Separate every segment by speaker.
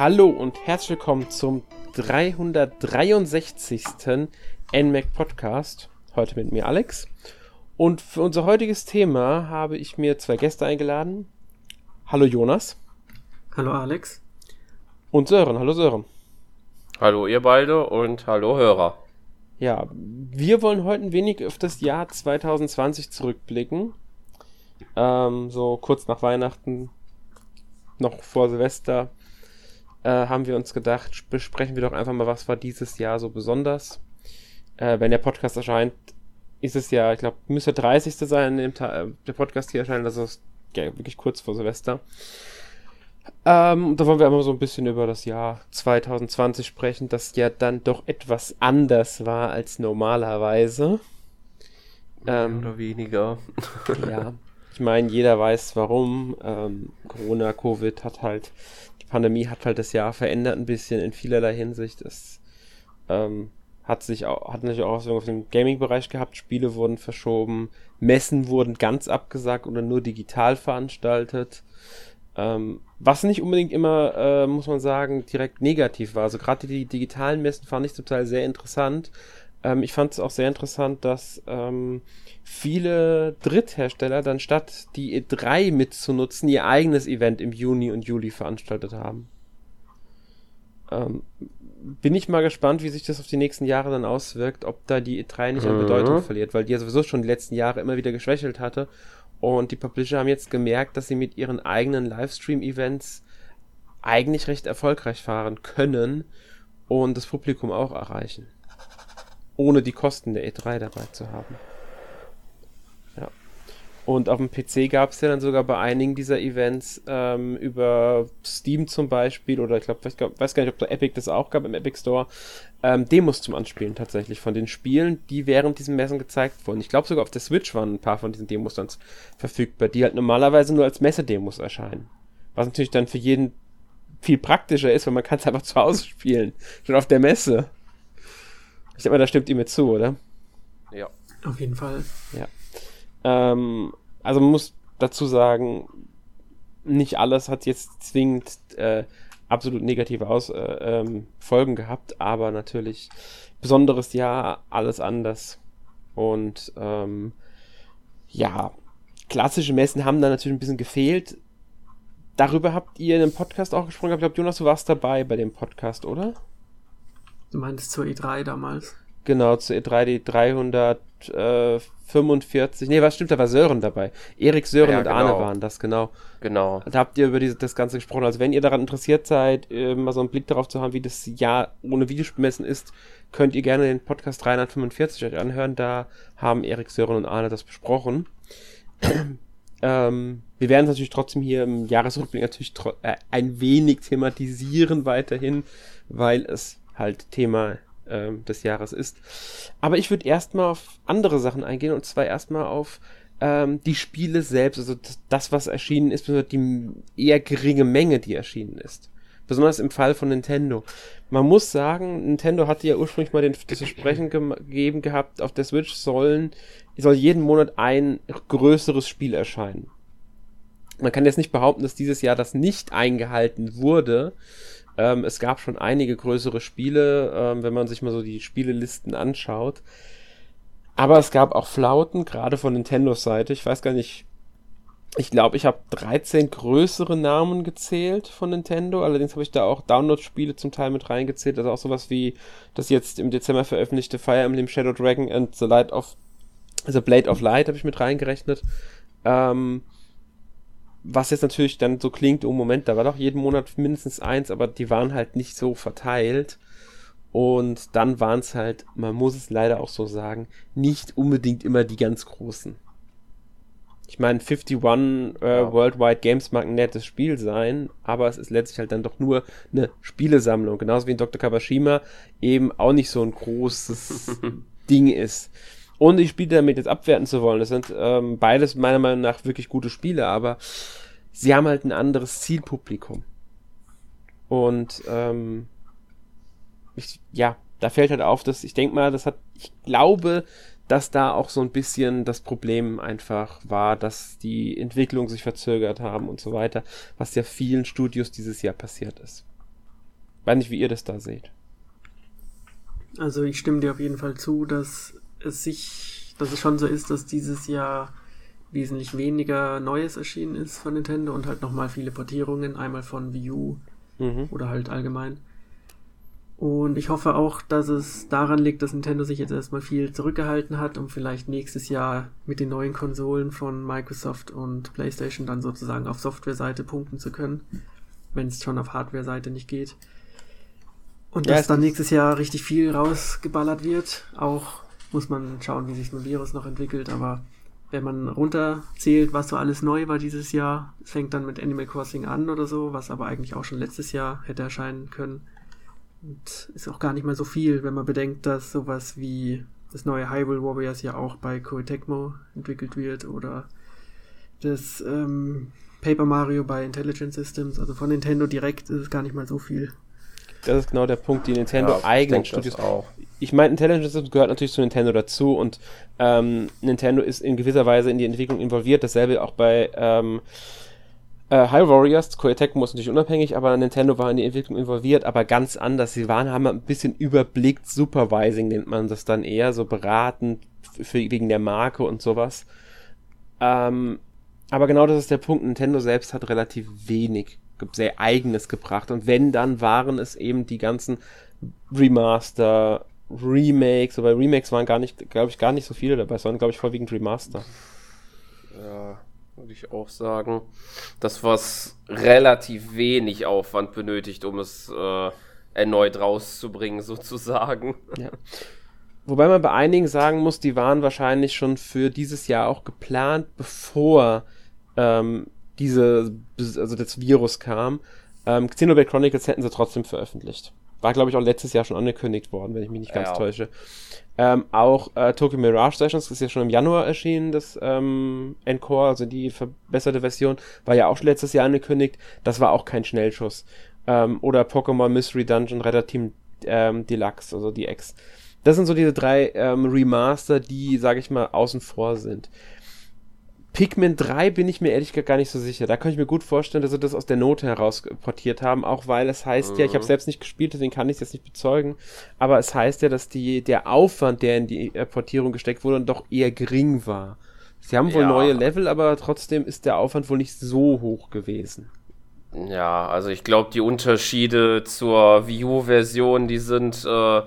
Speaker 1: Hallo und herzlich willkommen zum 363. NMAC Podcast. Heute mit mir Alex. Und für unser heutiges Thema habe ich mir zwei Gäste eingeladen. Hallo Jonas.
Speaker 2: Hallo Alex.
Speaker 1: Und Sören. Hallo Sören.
Speaker 3: Hallo ihr beide und hallo Hörer.
Speaker 1: Ja, wir wollen heute ein wenig auf das Jahr 2020 zurückblicken. Ähm, so kurz nach Weihnachten, noch vor Silvester, äh, haben wir uns gedacht, besprechen wir doch einfach mal, was war dieses Jahr so besonders. Äh, wenn der Podcast erscheint, ist es ja, ich glaube, müsste der 30. sein, Ta der Podcast hier erscheint, also ist ja, wirklich kurz vor Silvester. Ähm, da wollen wir einmal so ein bisschen über das Jahr 2020 sprechen, das ja dann doch etwas anders war als normalerweise.
Speaker 3: Ähm, Oder weniger.
Speaker 1: ja, ich meine, jeder weiß warum. Ähm, Corona, Covid hat halt, Pandemie hat halt das Jahr verändert ein bisschen in vielerlei Hinsicht. Es ähm, hat sich auch, hat natürlich auch Auswirkungen auf den Gaming-Bereich gehabt. Spiele wurden verschoben, Messen wurden ganz abgesagt oder nur digital veranstaltet. Ähm, was nicht unbedingt immer, äh, muss man sagen, direkt negativ war. Also gerade die digitalen Messen fand ich zum Teil sehr interessant. Ähm, ich fand es auch sehr interessant, dass ähm, viele Dritthersteller dann statt die E3 mitzunutzen, ihr eigenes Event im Juni und Juli veranstaltet haben. Ähm, bin ich mal gespannt, wie sich das auf die nächsten Jahre dann auswirkt, ob da die E3 nicht an Bedeutung mhm. verliert, weil die ja sowieso schon die letzten Jahre immer wieder geschwächelt hatte und die Publisher haben jetzt gemerkt, dass sie mit ihren eigenen Livestream-Events eigentlich recht erfolgreich fahren können und das Publikum auch erreichen. Ohne die Kosten der E3 dabei zu haben. Und auf dem PC gab es ja dann sogar bei einigen dieser Events ähm, über Steam zum Beispiel oder ich glaube, ich weiß gar nicht, ob da Epic das auch gab im Epic Store, ähm, Demos zum Anspielen tatsächlich von den Spielen, die während diesen Messen gezeigt wurden. Ich glaube sogar auf der Switch waren ein paar von diesen Demos dann verfügbar, die halt normalerweise nur als Messedemos erscheinen. Was natürlich dann für jeden viel praktischer ist, weil man kann es einfach zu Hause spielen. Schon auf der Messe. Ich denke mal, da stimmt ihr mir zu, oder?
Speaker 2: Ja. Auf jeden Fall.
Speaker 1: Ja. Ähm, also man muss dazu sagen, nicht alles hat jetzt zwingend äh, absolut negative Aus, äh, ähm, Folgen gehabt, aber natürlich besonderes Jahr, alles anders. Und ähm, ja, klassische Messen haben da natürlich ein bisschen gefehlt. Darüber habt ihr in einem Podcast auch gesprochen. Ich glaube, Jonas, du warst dabei bei dem Podcast, oder?
Speaker 2: Du meintest zur E3 damals.
Speaker 1: Genau, zur E3 die 345. Nee, was stimmt, da war Sören dabei. Erik, Sören ja, und genau. Arne waren das, genau.
Speaker 3: Genau.
Speaker 1: Da habt ihr über diese, das Ganze gesprochen. Also wenn ihr daran interessiert seid, äh, mal so einen Blick darauf zu haben, wie das Jahr ohne Videospielmessen ist, könnt ihr gerne den Podcast 345 euch anhören. Da haben Erik, Sören und Arne das besprochen. ähm, wir werden es natürlich trotzdem hier im Jahresrückblick natürlich äh, ein wenig thematisieren weiterhin, weil es halt Thema äh, des Jahres ist. Aber ich würde erstmal auf andere Sachen eingehen und zwar erstmal auf ähm, die Spiele selbst, also das, was erschienen ist, die eher geringe Menge, die erschienen ist. Besonders im Fall von Nintendo. Man muss sagen, Nintendo hatte ja ursprünglich mal den, das Versprechen gegeben gehabt, auf der Switch sollen, soll jeden Monat ein größeres Spiel erscheinen. Man kann jetzt nicht behaupten, dass dieses Jahr das nicht eingehalten wurde. Ähm, es gab schon einige größere Spiele, ähm, wenn man sich mal so die Spielelisten anschaut. Aber es gab auch Flauten, gerade von Nintendos Seite. Ich weiß gar nicht. Ich glaube, ich habe 13 größere Namen gezählt von Nintendo. Allerdings habe ich da auch Download-Spiele zum Teil mit reingezählt. Also auch sowas wie das jetzt im Dezember veröffentlichte Fire Emblem Shadow Dragon and the Light of The Blade of Light habe ich mit reingerechnet. Ähm, was jetzt natürlich dann so klingt, oh Moment, da war doch jeden Monat mindestens eins, aber die waren halt nicht so verteilt. Und dann waren es halt, man muss es leider auch so sagen, nicht unbedingt immer die ganz großen. Ich meine, 51 äh, ja. Worldwide Games mag ein nettes Spiel sein, aber es ist letztlich halt dann doch nur eine Spielesammlung. Genauso wie in Dr. Kawashima eben auch nicht so ein großes Ding ist. Ohne die Spiele damit jetzt abwerten zu wollen. Das sind ähm, beides meiner Meinung nach wirklich gute Spiele, aber sie haben halt ein anderes Zielpublikum. Und ähm, ich, ja, da fällt halt auf, dass ich denke mal, das hat, ich glaube, dass da auch so ein bisschen das Problem einfach war, dass die Entwicklung sich verzögert haben und so weiter, was ja vielen Studios dieses Jahr passiert ist. Weiß nicht, wie ihr das da seht.
Speaker 2: Also ich stimme dir auf jeden Fall zu, dass es sich, dass es schon so ist, dass dieses Jahr wesentlich weniger Neues erschienen ist von Nintendo und halt nochmal viele Portierungen, einmal von Wii U mhm. oder halt allgemein. Und ich hoffe auch, dass es daran liegt, dass Nintendo sich jetzt erstmal viel zurückgehalten hat, um vielleicht nächstes Jahr mit den neuen Konsolen von Microsoft und PlayStation dann sozusagen auf Software-Seite punkten zu können, wenn es schon auf Hardware-Seite nicht geht. Und ja, dass dann nächstes Jahr richtig viel rausgeballert wird. Auch muss man schauen, wie sich das Virus noch entwickelt, aber wenn man runterzählt, was so alles neu war dieses Jahr, es fängt dann mit Animal Crossing an oder so, was aber eigentlich auch schon letztes Jahr hätte erscheinen können. Und ist auch gar nicht mal so viel, wenn man bedenkt, dass sowas wie das neue Hyrule Warriors ja auch bei Koei Tecmo entwickelt wird oder das ähm, Paper Mario bei Intelligent Systems. Also von Nintendo direkt ist es gar nicht mal so viel.
Speaker 1: Das ist genau der Punkt, die Nintendo ja, eigenen Studios auch ich meine, Intelligent Systems gehört natürlich zu Nintendo dazu und ähm, Nintendo ist in gewisser Weise in die Entwicklung involviert. Dasselbe auch bei ähm, äh, High Warriors. Koei Tecmo ist natürlich unabhängig, aber Nintendo war in die Entwicklung involviert, aber ganz anders. Sie waren, haben ein bisschen überblickt, Supervising nennt man das dann eher, so beratend für, wegen der Marke und sowas. Ähm, aber genau das ist der Punkt. Nintendo selbst hat relativ wenig sehr eigenes gebracht. Und wenn, dann waren es eben die ganzen Remaster, Remakes, aber Remakes waren gar nicht, glaube ich, gar nicht so viele dabei, sondern, glaube ich, vorwiegend Remaster.
Speaker 3: Ja, würde ich auch sagen. Das, was relativ wenig Aufwand benötigt, um es äh, erneut rauszubringen, sozusagen. Ja.
Speaker 1: Wobei man bei einigen sagen muss, die waren wahrscheinlich schon für dieses Jahr auch geplant, bevor ähm, diese, also das Virus kam. Ähm, Xenoblade Chronicles hätten sie trotzdem veröffentlicht. War, glaube ich, auch letztes Jahr schon angekündigt worden, wenn ich mich nicht ganz ja. täusche. Ähm, auch äh, Tokyo Mirage Sessions ist ja schon im Januar erschienen, das ähm, Encore, also die verbesserte Version, war ja auch schon letztes Jahr angekündigt. Das war auch kein Schnellschuss. Ähm, oder Pokémon Mystery Dungeon Redder Team ähm, Deluxe, also die X. Das sind so diese drei ähm, Remaster, die, sage ich mal, außen vor sind. Pikmin 3 bin ich mir ehrlich gesagt gar nicht so sicher. Da kann ich mir gut vorstellen, dass sie das aus der Note heraus portiert haben, auch weil es heißt mhm. ja, ich habe mhm. selbst nicht gespielt, deswegen kann ich es jetzt nicht bezeugen, aber es heißt ja, dass die, der Aufwand, der in die äh, Portierung gesteckt wurde, doch eher gering war. Sie haben wohl ja. neue Level, aber trotzdem ist der Aufwand wohl nicht so hoch gewesen.
Speaker 3: Ja, also ich glaube, die Unterschiede zur Wii U-Version, die sind äh,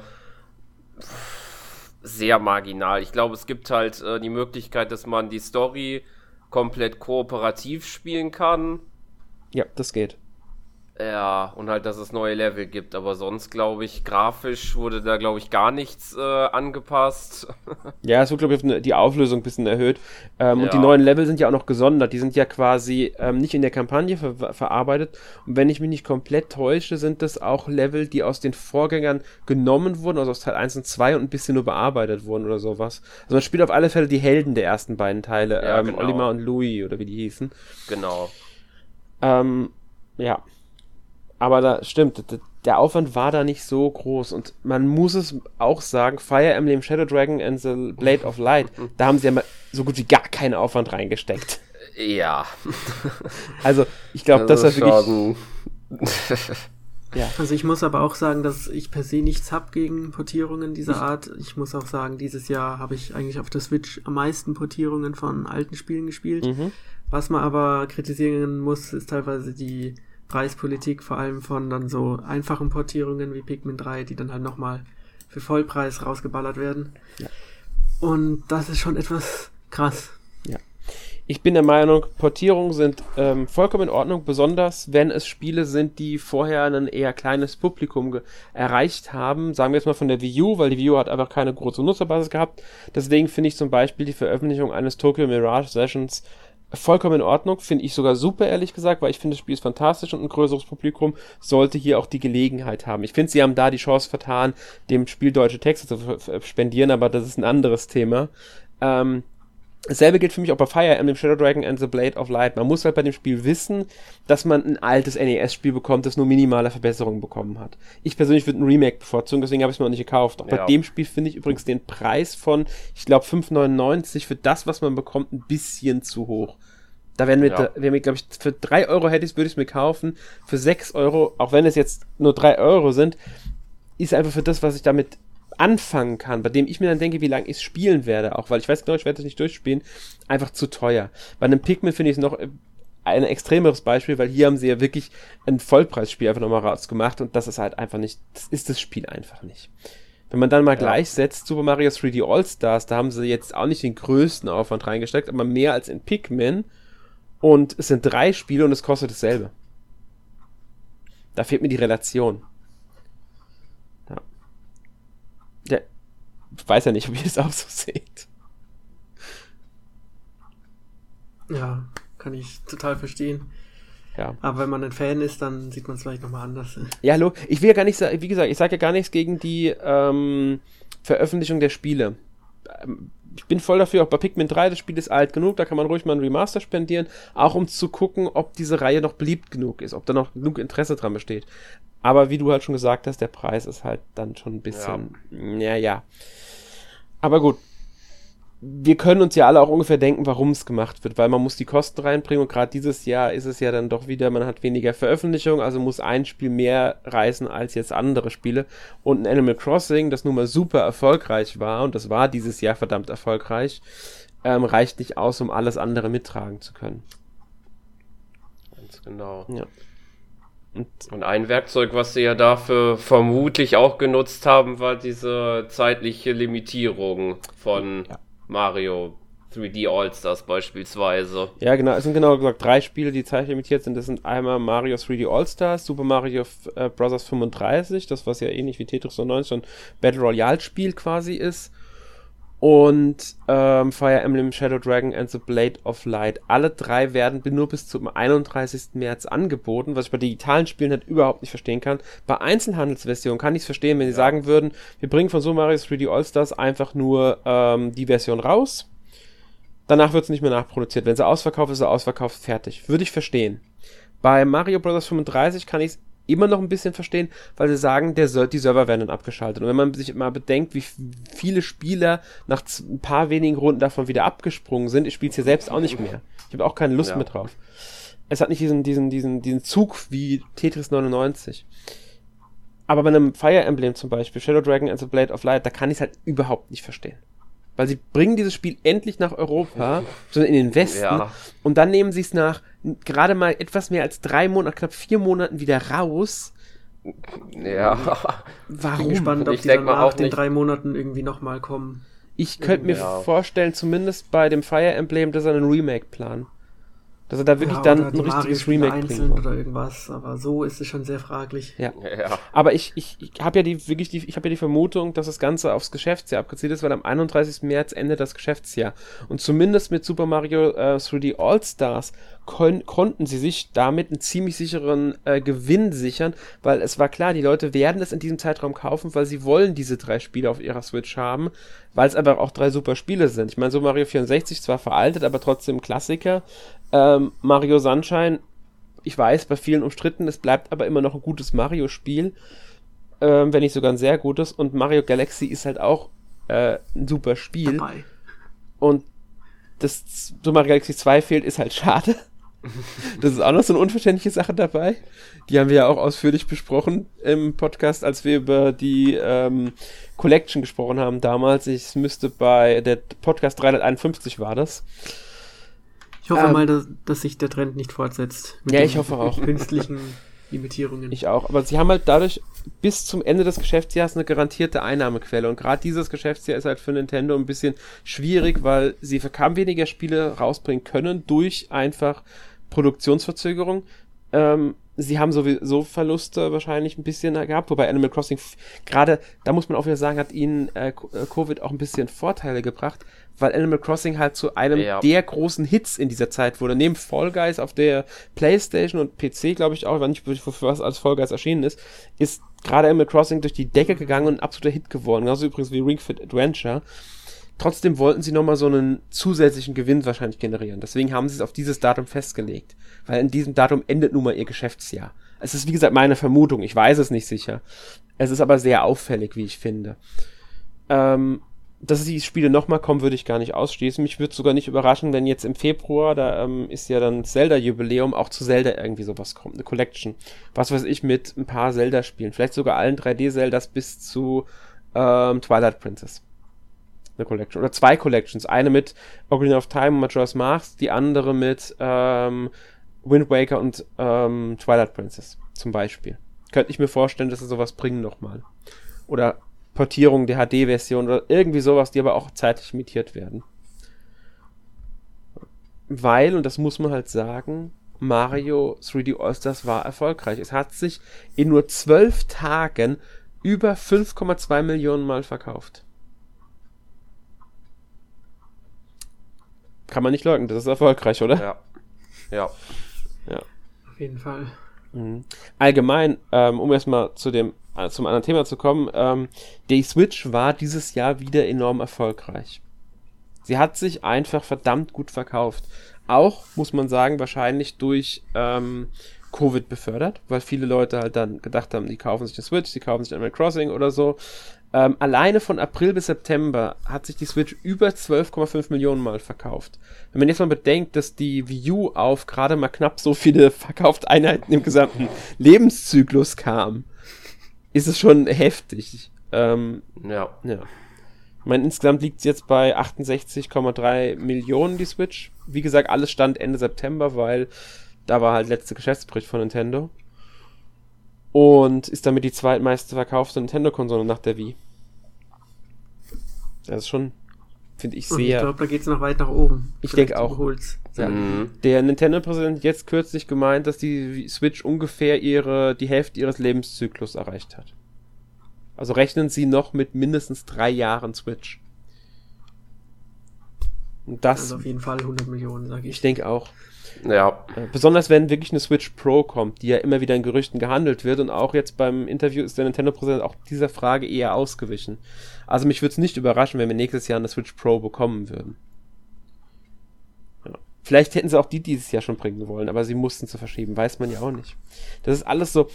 Speaker 3: sehr marginal. Ich glaube, es gibt halt äh, die Möglichkeit, dass man die Story komplett kooperativ spielen kann.
Speaker 1: Ja, das geht.
Speaker 3: Ja, und halt, dass es neue Level gibt. Aber sonst, glaube ich, grafisch wurde da, glaube ich, gar nichts äh, angepasst.
Speaker 1: ja, es wird, glaube ich, die Auflösung ein bisschen erhöht. Ähm, ja. Und die neuen Level sind ja auch noch gesondert. Die sind ja quasi ähm, nicht in der Kampagne ver verarbeitet. Und wenn ich mich nicht komplett täusche, sind das auch Level, die aus den Vorgängern genommen wurden, also aus Teil 1 und 2 und ein bisschen nur bearbeitet wurden oder sowas. Also man spielt auf alle Fälle die Helden der ersten beiden Teile. Ja, ähm, genau. Olimar und Louis oder wie die hießen.
Speaker 3: Genau.
Speaker 1: Ähm, ja. Aber da stimmt, der Aufwand war da nicht so groß. Und man muss es auch sagen, Fire Emblem Shadow Dragon and the Blade of Light, da haben sie ja mal so gut wie gar keinen Aufwand reingesteckt.
Speaker 3: Ja.
Speaker 1: Also, ich glaube, das, das war wirklich.
Speaker 2: ja. Also ich muss aber auch sagen, dass ich per se nichts habe gegen Portierungen dieser Art. Ich muss auch sagen, dieses Jahr habe ich eigentlich auf der Switch am meisten Portierungen von alten Spielen gespielt. Mhm. Was man aber kritisieren muss, ist teilweise die Preispolitik, vor allem von dann so einfachen Portierungen wie Pikmin 3, die dann halt nochmal für Vollpreis rausgeballert werden. Ja. Und das ist schon etwas krass.
Speaker 1: Ja. Ich bin der Meinung, Portierungen sind ähm, vollkommen in Ordnung, besonders wenn es Spiele sind, die vorher ein eher kleines Publikum erreicht haben. Sagen wir jetzt mal von der Wii U, weil die Wii U hat einfach keine große Nutzerbasis gehabt. Deswegen finde ich zum Beispiel die Veröffentlichung eines Tokyo Mirage Sessions vollkommen in Ordnung, finde ich sogar super, ehrlich gesagt, weil ich finde, das Spiel ist fantastisch und ein größeres Publikum sollte hier auch die Gelegenheit haben. Ich finde, sie haben da die Chance vertan, dem Spiel deutsche Texte zu spendieren, aber das ist ein anderes Thema. Ähm, Dasselbe gilt für mich auch bei Fire Emblem Shadow Dragon and the Blade of Light. Man muss halt bei dem Spiel wissen, dass man ein altes NES-Spiel bekommt, das nur minimale Verbesserungen bekommen hat. Ich persönlich würde ein Remake bevorzugen, deswegen habe ich es mir noch nicht gekauft. Auch ja. bei dem Spiel finde ich übrigens den Preis von, ich glaube, 5,99 für das, was man bekommt, ein bisschen zu hoch. Da wären wir,
Speaker 3: Ja.
Speaker 1: wären wir glaube ich, für 3 Euro hätte ich würde ich es mir kaufen. Für 6 Euro, auch wenn es jetzt nur 3 Euro sind, ist einfach für das, was ich damit anfangen kann, bei dem ich mir dann denke, wie lange ich es spielen werde, auch weil ich weiß genau, ich werde es nicht durchspielen, einfach zu teuer. Bei einem Pikmin finde ich es noch äh, ein extremeres Beispiel, weil hier haben sie ja wirklich ein Vollpreisspiel einfach nochmal rausgemacht und das ist halt einfach nicht, das ist das Spiel einfach nicht. Wenn man dann mal
Speaker 3: Ja.
Speaker 1: gleichsetzt, Super Mario 3D All-Stars, da haben sie jetzt auch nicht den größten Aufwand reingesteckt, aber mehr als in Pikmin und es sind drei Spiele und es kostet dasselbe. Da fehlt mir die Relation. Ja. ja. Ich weiß ja nicht, ob ihr es auch so seht.
Speaker 2: Ja, kann ich total verstehen.
Speaker 1: Ja.
Speaker 2: Aber wenn man ein Fan ist, dann sieht man es vielleicht nochmal anders.
Speaker 1: Ja, hallo. Ich will ja gar nicht sagen, wie gesagt, ich sage ja gar nichts gegen die ähm, Veröffentlichung der Spiele. Ich bin voll dafür, auch bei Pikmin 3, das Spiel ist alt genug, da kann man ruhig mal ein Remaster spendieren, auch um zu gucken, ob diese Reihe noch beliebt genug ist, ob da noch genug Interesse dran besteht. Aber wie du halt schon gesagt hast, der Preis ist halt dann schon ein bisschen, ja, ja. Aber gut. Wir können uns ja alle auch ungefähr denken, warum es gemacht wird, weil man muss die Kosten reinbringen und gerade dieses Jahr ist es ja dann doch wieder, man hat weniger Veröffentlichung, also muss ein Spiel mehr reißen als jetzt andere Spiele. Und ein Animal Crossing, das nun mal super erfolgreich war, und das war dieses Jahr verdammt erfolgreich, ähm, reicht nicht aus, um alles andere mittragen zu können.
Speaker 3: Ganz genau.
Speaker 1: Ja. Und
Speaker 3: Und ein Werkzeug, was sie ja dafür vermutlich auch genutzt haben, war diese zeitliche Limitierung von
Speaker 1: Ja.
Speaker 3: Mario 3D All-Stars beispielsweise.
Speaker 1: Ja, genau, es sind genau gesagt drei Spiele, die zeitlimitiert sind. Das sind einmal Mario 3D All-Stars, Super Mario äh, Bros. 35, das was ja ähnlich wie Tetris 99 so ein Battle Royale Spiel quasi ist. Und ähm, Fire Emblem Shadow Dragon and the Blade of Light. Alle drei werden nur bis zum 31. März angeboten, was ich bei digitalen Spielen halt überhaupt nicht verstehen kann. Bei Einzelhandelsversionen kann ich es verstehen, wenn sie
Speaker 3: Ja.
Speaker 1: sagen würden, wir bringen von Super Mario 3D All-Stars einfach nur ähm, die Version raus. Danach wird es nicht mehr nachproduziert. Wenn sie ausverkauft ist, ist sie ausverkauft, fertig. Würde ich verstehen. Bei Mario Bros. 35 kann ich es immer noch ein bisschen verstehen, weil sie sagen, der, die Server werden dann abgeschaltet. Und wenn man sich mal bedenkt, wie viele Spieler nach ein paar wenigen Runden davon wieder abgesprungen sind, ich spiele es hier selbst auch nicht mehr. Ich habe auch keine Lust
Speaker 3: Ja.
Speaker 1: mehr drauf. Es hat nicht diesen, diesen, diesen, diesen Zug wie Tetris 99. Aber bei einem Fire Emblem zum Beispiel, Shadow Dragon and the Blade of Light, da kann ich es halt überhaupt nicht verstehen. Weil sie bringen dieses Spiel endlich nach Europa, sondern in den Westen,
Speaker 3: Ja.
Speaker 1: und dann nehmen sie es nach gerade mal etwas mehr als drei Monaten, knapp vier Monaten wieder raus.
Speaker 3: Ja.
Speaker 1: Warum?
Speaker 2: Bin gespannt, ob
Speaker 3: Ich
Speaker 2: die
Speaker 3: denk
Speaker 2: dann
Speaker 3: mal
Speaker 2: nach
Speaker 3: auch
Speaker 2: den
Speaker 3: nicht-
Speaker 2: drei Monaten irgendwie nochmal kommen.
Speaker 1: Ich könnte mir
Speaker 3: Ja.
Speaker 1: vorstellen, zumindest bei dem Fire Emblem, dass er einen Remake planen. Dass er da wirklich
Speaker 2: Ja,
Speaker 1: dann ein richtiges Remake bringt.
Speaker 2: oder irgendwas, aber so ist es schon sehr fraglich.
Speaker 1: Ja.
Speaker 3: ja.
Speaker 1: Aber ich, ich, ich habe ja die wirklich die, ich habe ja die Vermutung, dass das Ganze aufs Geschäftsjahr abgezielt ist, weil am 31. März endet das Geschäftsjahr. Und zumindest mit Super Mario äh, 3D All-Stars kon konnten sie sich damit einen ziemlich sicheren äh, Gewinn sichern, weil es war klar, die Leute werden es in diesem Zeitraum kaufen, weil sie wollen diese drei Spiele auf ihrer Switch haben, weil es einfach auch drei super Spiele sind. Ich meine, so Mario 64 zwar veraltet, aber trotzdem Klassiker. Ähm, Mario Sunshine ich weiß, bei vielen umstritten, es bleibt aber immer noch ein gutes Mario-Spiel, ähm, wenn nicht sogar ein sehr gutes. Und Mario Galaxy ist halt auch äh, ein super Spiel.
Speaker 2: Dabei.
Speaker 1: Und dass so Mario Galaxy 2 fehlt, ist halt schade. Das ist auch noch so eine unverständliche Sache dabei. Die haben wir ja auch ausführlich besprochen im Podcast, als wir über die ähm, Collection gesprochen haben damals. Ich müsste bei der Podcast 351 war das.
Speaker 2: Ich hoffe
Speaker 1: Ähm,
Speaker 2: mal, dass, dass sich der Trend nicht fortsetzt. mit
Speaker 1: Ja, ich hoffe auch.
Speaker 2: Künstlichen Limitierungen.
Speaker 1: Ich auch. Aber sie haben halt dadurch bis zum Ende des Geschäftsjahres eine garantierte Einnahmequelle. Und gerade dieses Geschäftsjahr ist halt für Nintendo ein bisschen schwierig, weil sie verkam weniger Spiele rausbringen können durch einfach Produktionsverzögerung. Ähm, sie haben sowieso Verluste wahrscheinlich ein bisschen gehabt, wobei Animal Crossing gerade, da muss man auch wieder sagen, hat ihnen äh, äh, Covid auch ein bisschen Vorteile gebracht, weil Animal Crossing halt zu einem
Speaker 3: Ja.
Speaker 1: der großen Hits in dieser Zeit wurde. Neben Fall Guys auf der Playstation und PC, glaube ich auch, ich nicht, für für was als Fall Guys erschienen ist, ist gerade Animal Crossing durch die Decke gegangen und ein absoluter Hit geworden. Genauso übrigens wie Ring Fit Adventure. Trotzdem wollten sie nochmal so einen zusätzlichen Gewinn wahrscheinlich generieren. Deswegen haben sie es auf dieses Datum festgelegt. Weil in diesem Datum endet nun mal ihr Geschäftsjahr. Es ist, wie gesagt, meine Vermutung. Ich weiß es nicht sicher. Es ist aber sehr auffällig, wie ich finde. Ähm, dass die Spiele nochmal kommen, würde ich gar nicht ausschließen. Mich würde sogar nicht überraschen, wenn jetzt im Februar, da ähm, ist ja dann Zelda-Jubiläum, auch zu Zelda irgendwie sowas kommt, eine Collection. Was weiß ich, mit ein paar Zelda-Spielen. Vielleicht sogar allen 3D-Zeldas bis zu ähm, Twilight Princess. Eine Collection. Oder zwei Collections. Eine mit Ocarina of Time und Majora's Mask, die andere mit ähm, Wind Waker und ähm, Twilight Princess zum Beispiel. Könnte ich mir vorstellen, dass sie sowas bringen nochmal. Oder Portierung der HD-Version oder irgendwie sowas, die aber auch zeitlich imitiert werden. Weil, und das muss man halt sagen, Mario 3D All-Stars war erfolgreich. Es hat sich in nur zwölf Tagen über 5,2 Millionen Mal verkauft. Kann man nicht leugnen, das ist erfolgreich, oder?
Speaker 3: Ja. Ja.
Speaker 2: Ja. Auf jeden Fall.
Speaker 1: Mhm. Allgemein, ähm, um erstmal zu dem äh, zum anderen Thema zu kommen, ähm, die Switch war dieses Jahr wieder enorm erfolgreich. Sie hat sich einfach verdammt gut verkauft. Auch, muss man sagen, wahrscheinlich durch ähm, Covid befördert, weil viele Leute halt dann gedacht haben, die kaufen sich eine Switch, die kaufen sich Animal Crossing oder so. Ähm, alleine von April bis September hat sich die Switch über 12,5 Millionen Mal verkauft. Wenn man jetzt mal bedenkt, dass die Wii U auf gerade mal knapp so viele verkaufte Einheiten im gesamten Lebenszyklus kam, ist es schon heftig. Ähm,
Speaker 3: ja.
Speaker 1: Ja. Ich meine, insgesamt liegt es jetzt bei 68,3 Millionen, die Switch. Wie gesagt, alles stand Ende September, weil da war halt letzte Geschäftsbericht von Nintendo. Und ist damit die zweitmeiste verkaufte Nintendo-Konsole nach der Wii. Das ist schon, finde ich, sehr. Und ich
Speaker 2: glaube, da geht es noch weit nach oben.
Speaker 1: Ich denke auch. Ja. Mhm. Der Nintendo-Präsident jetzt kürzlich gemeint, dass die Switch ungefähr ihre, die Hälfte ihres Lebenszyklus erreicht hat. Also rechnen Sie noch mit mindestens drei Jahren Switch.
Speaker 2: Und das. Also auf jeden Fall 100 Millionen, sage ich.
Speaker 1: Ich denke auch.
Speaker 3: Ja.
Speaker 1: Besonders wenn wirklich eine Switch Pro kommt, die ja immer wieder in Gerüchten gehandelt wird und auch jetzt beim Interview ist der Nintendo-Präsident auch dieser Frage eher ausgewichen. Also mich würde es nicht überraschen, wenn wir nächstes Jahr eine Switch Pro bekommen würden. Vielleicht hätten sie auch die dieses Jahr schon bringen wollen, aber sie mussten zu verschieben, weiß man ja auch nicht. Das ist alles so.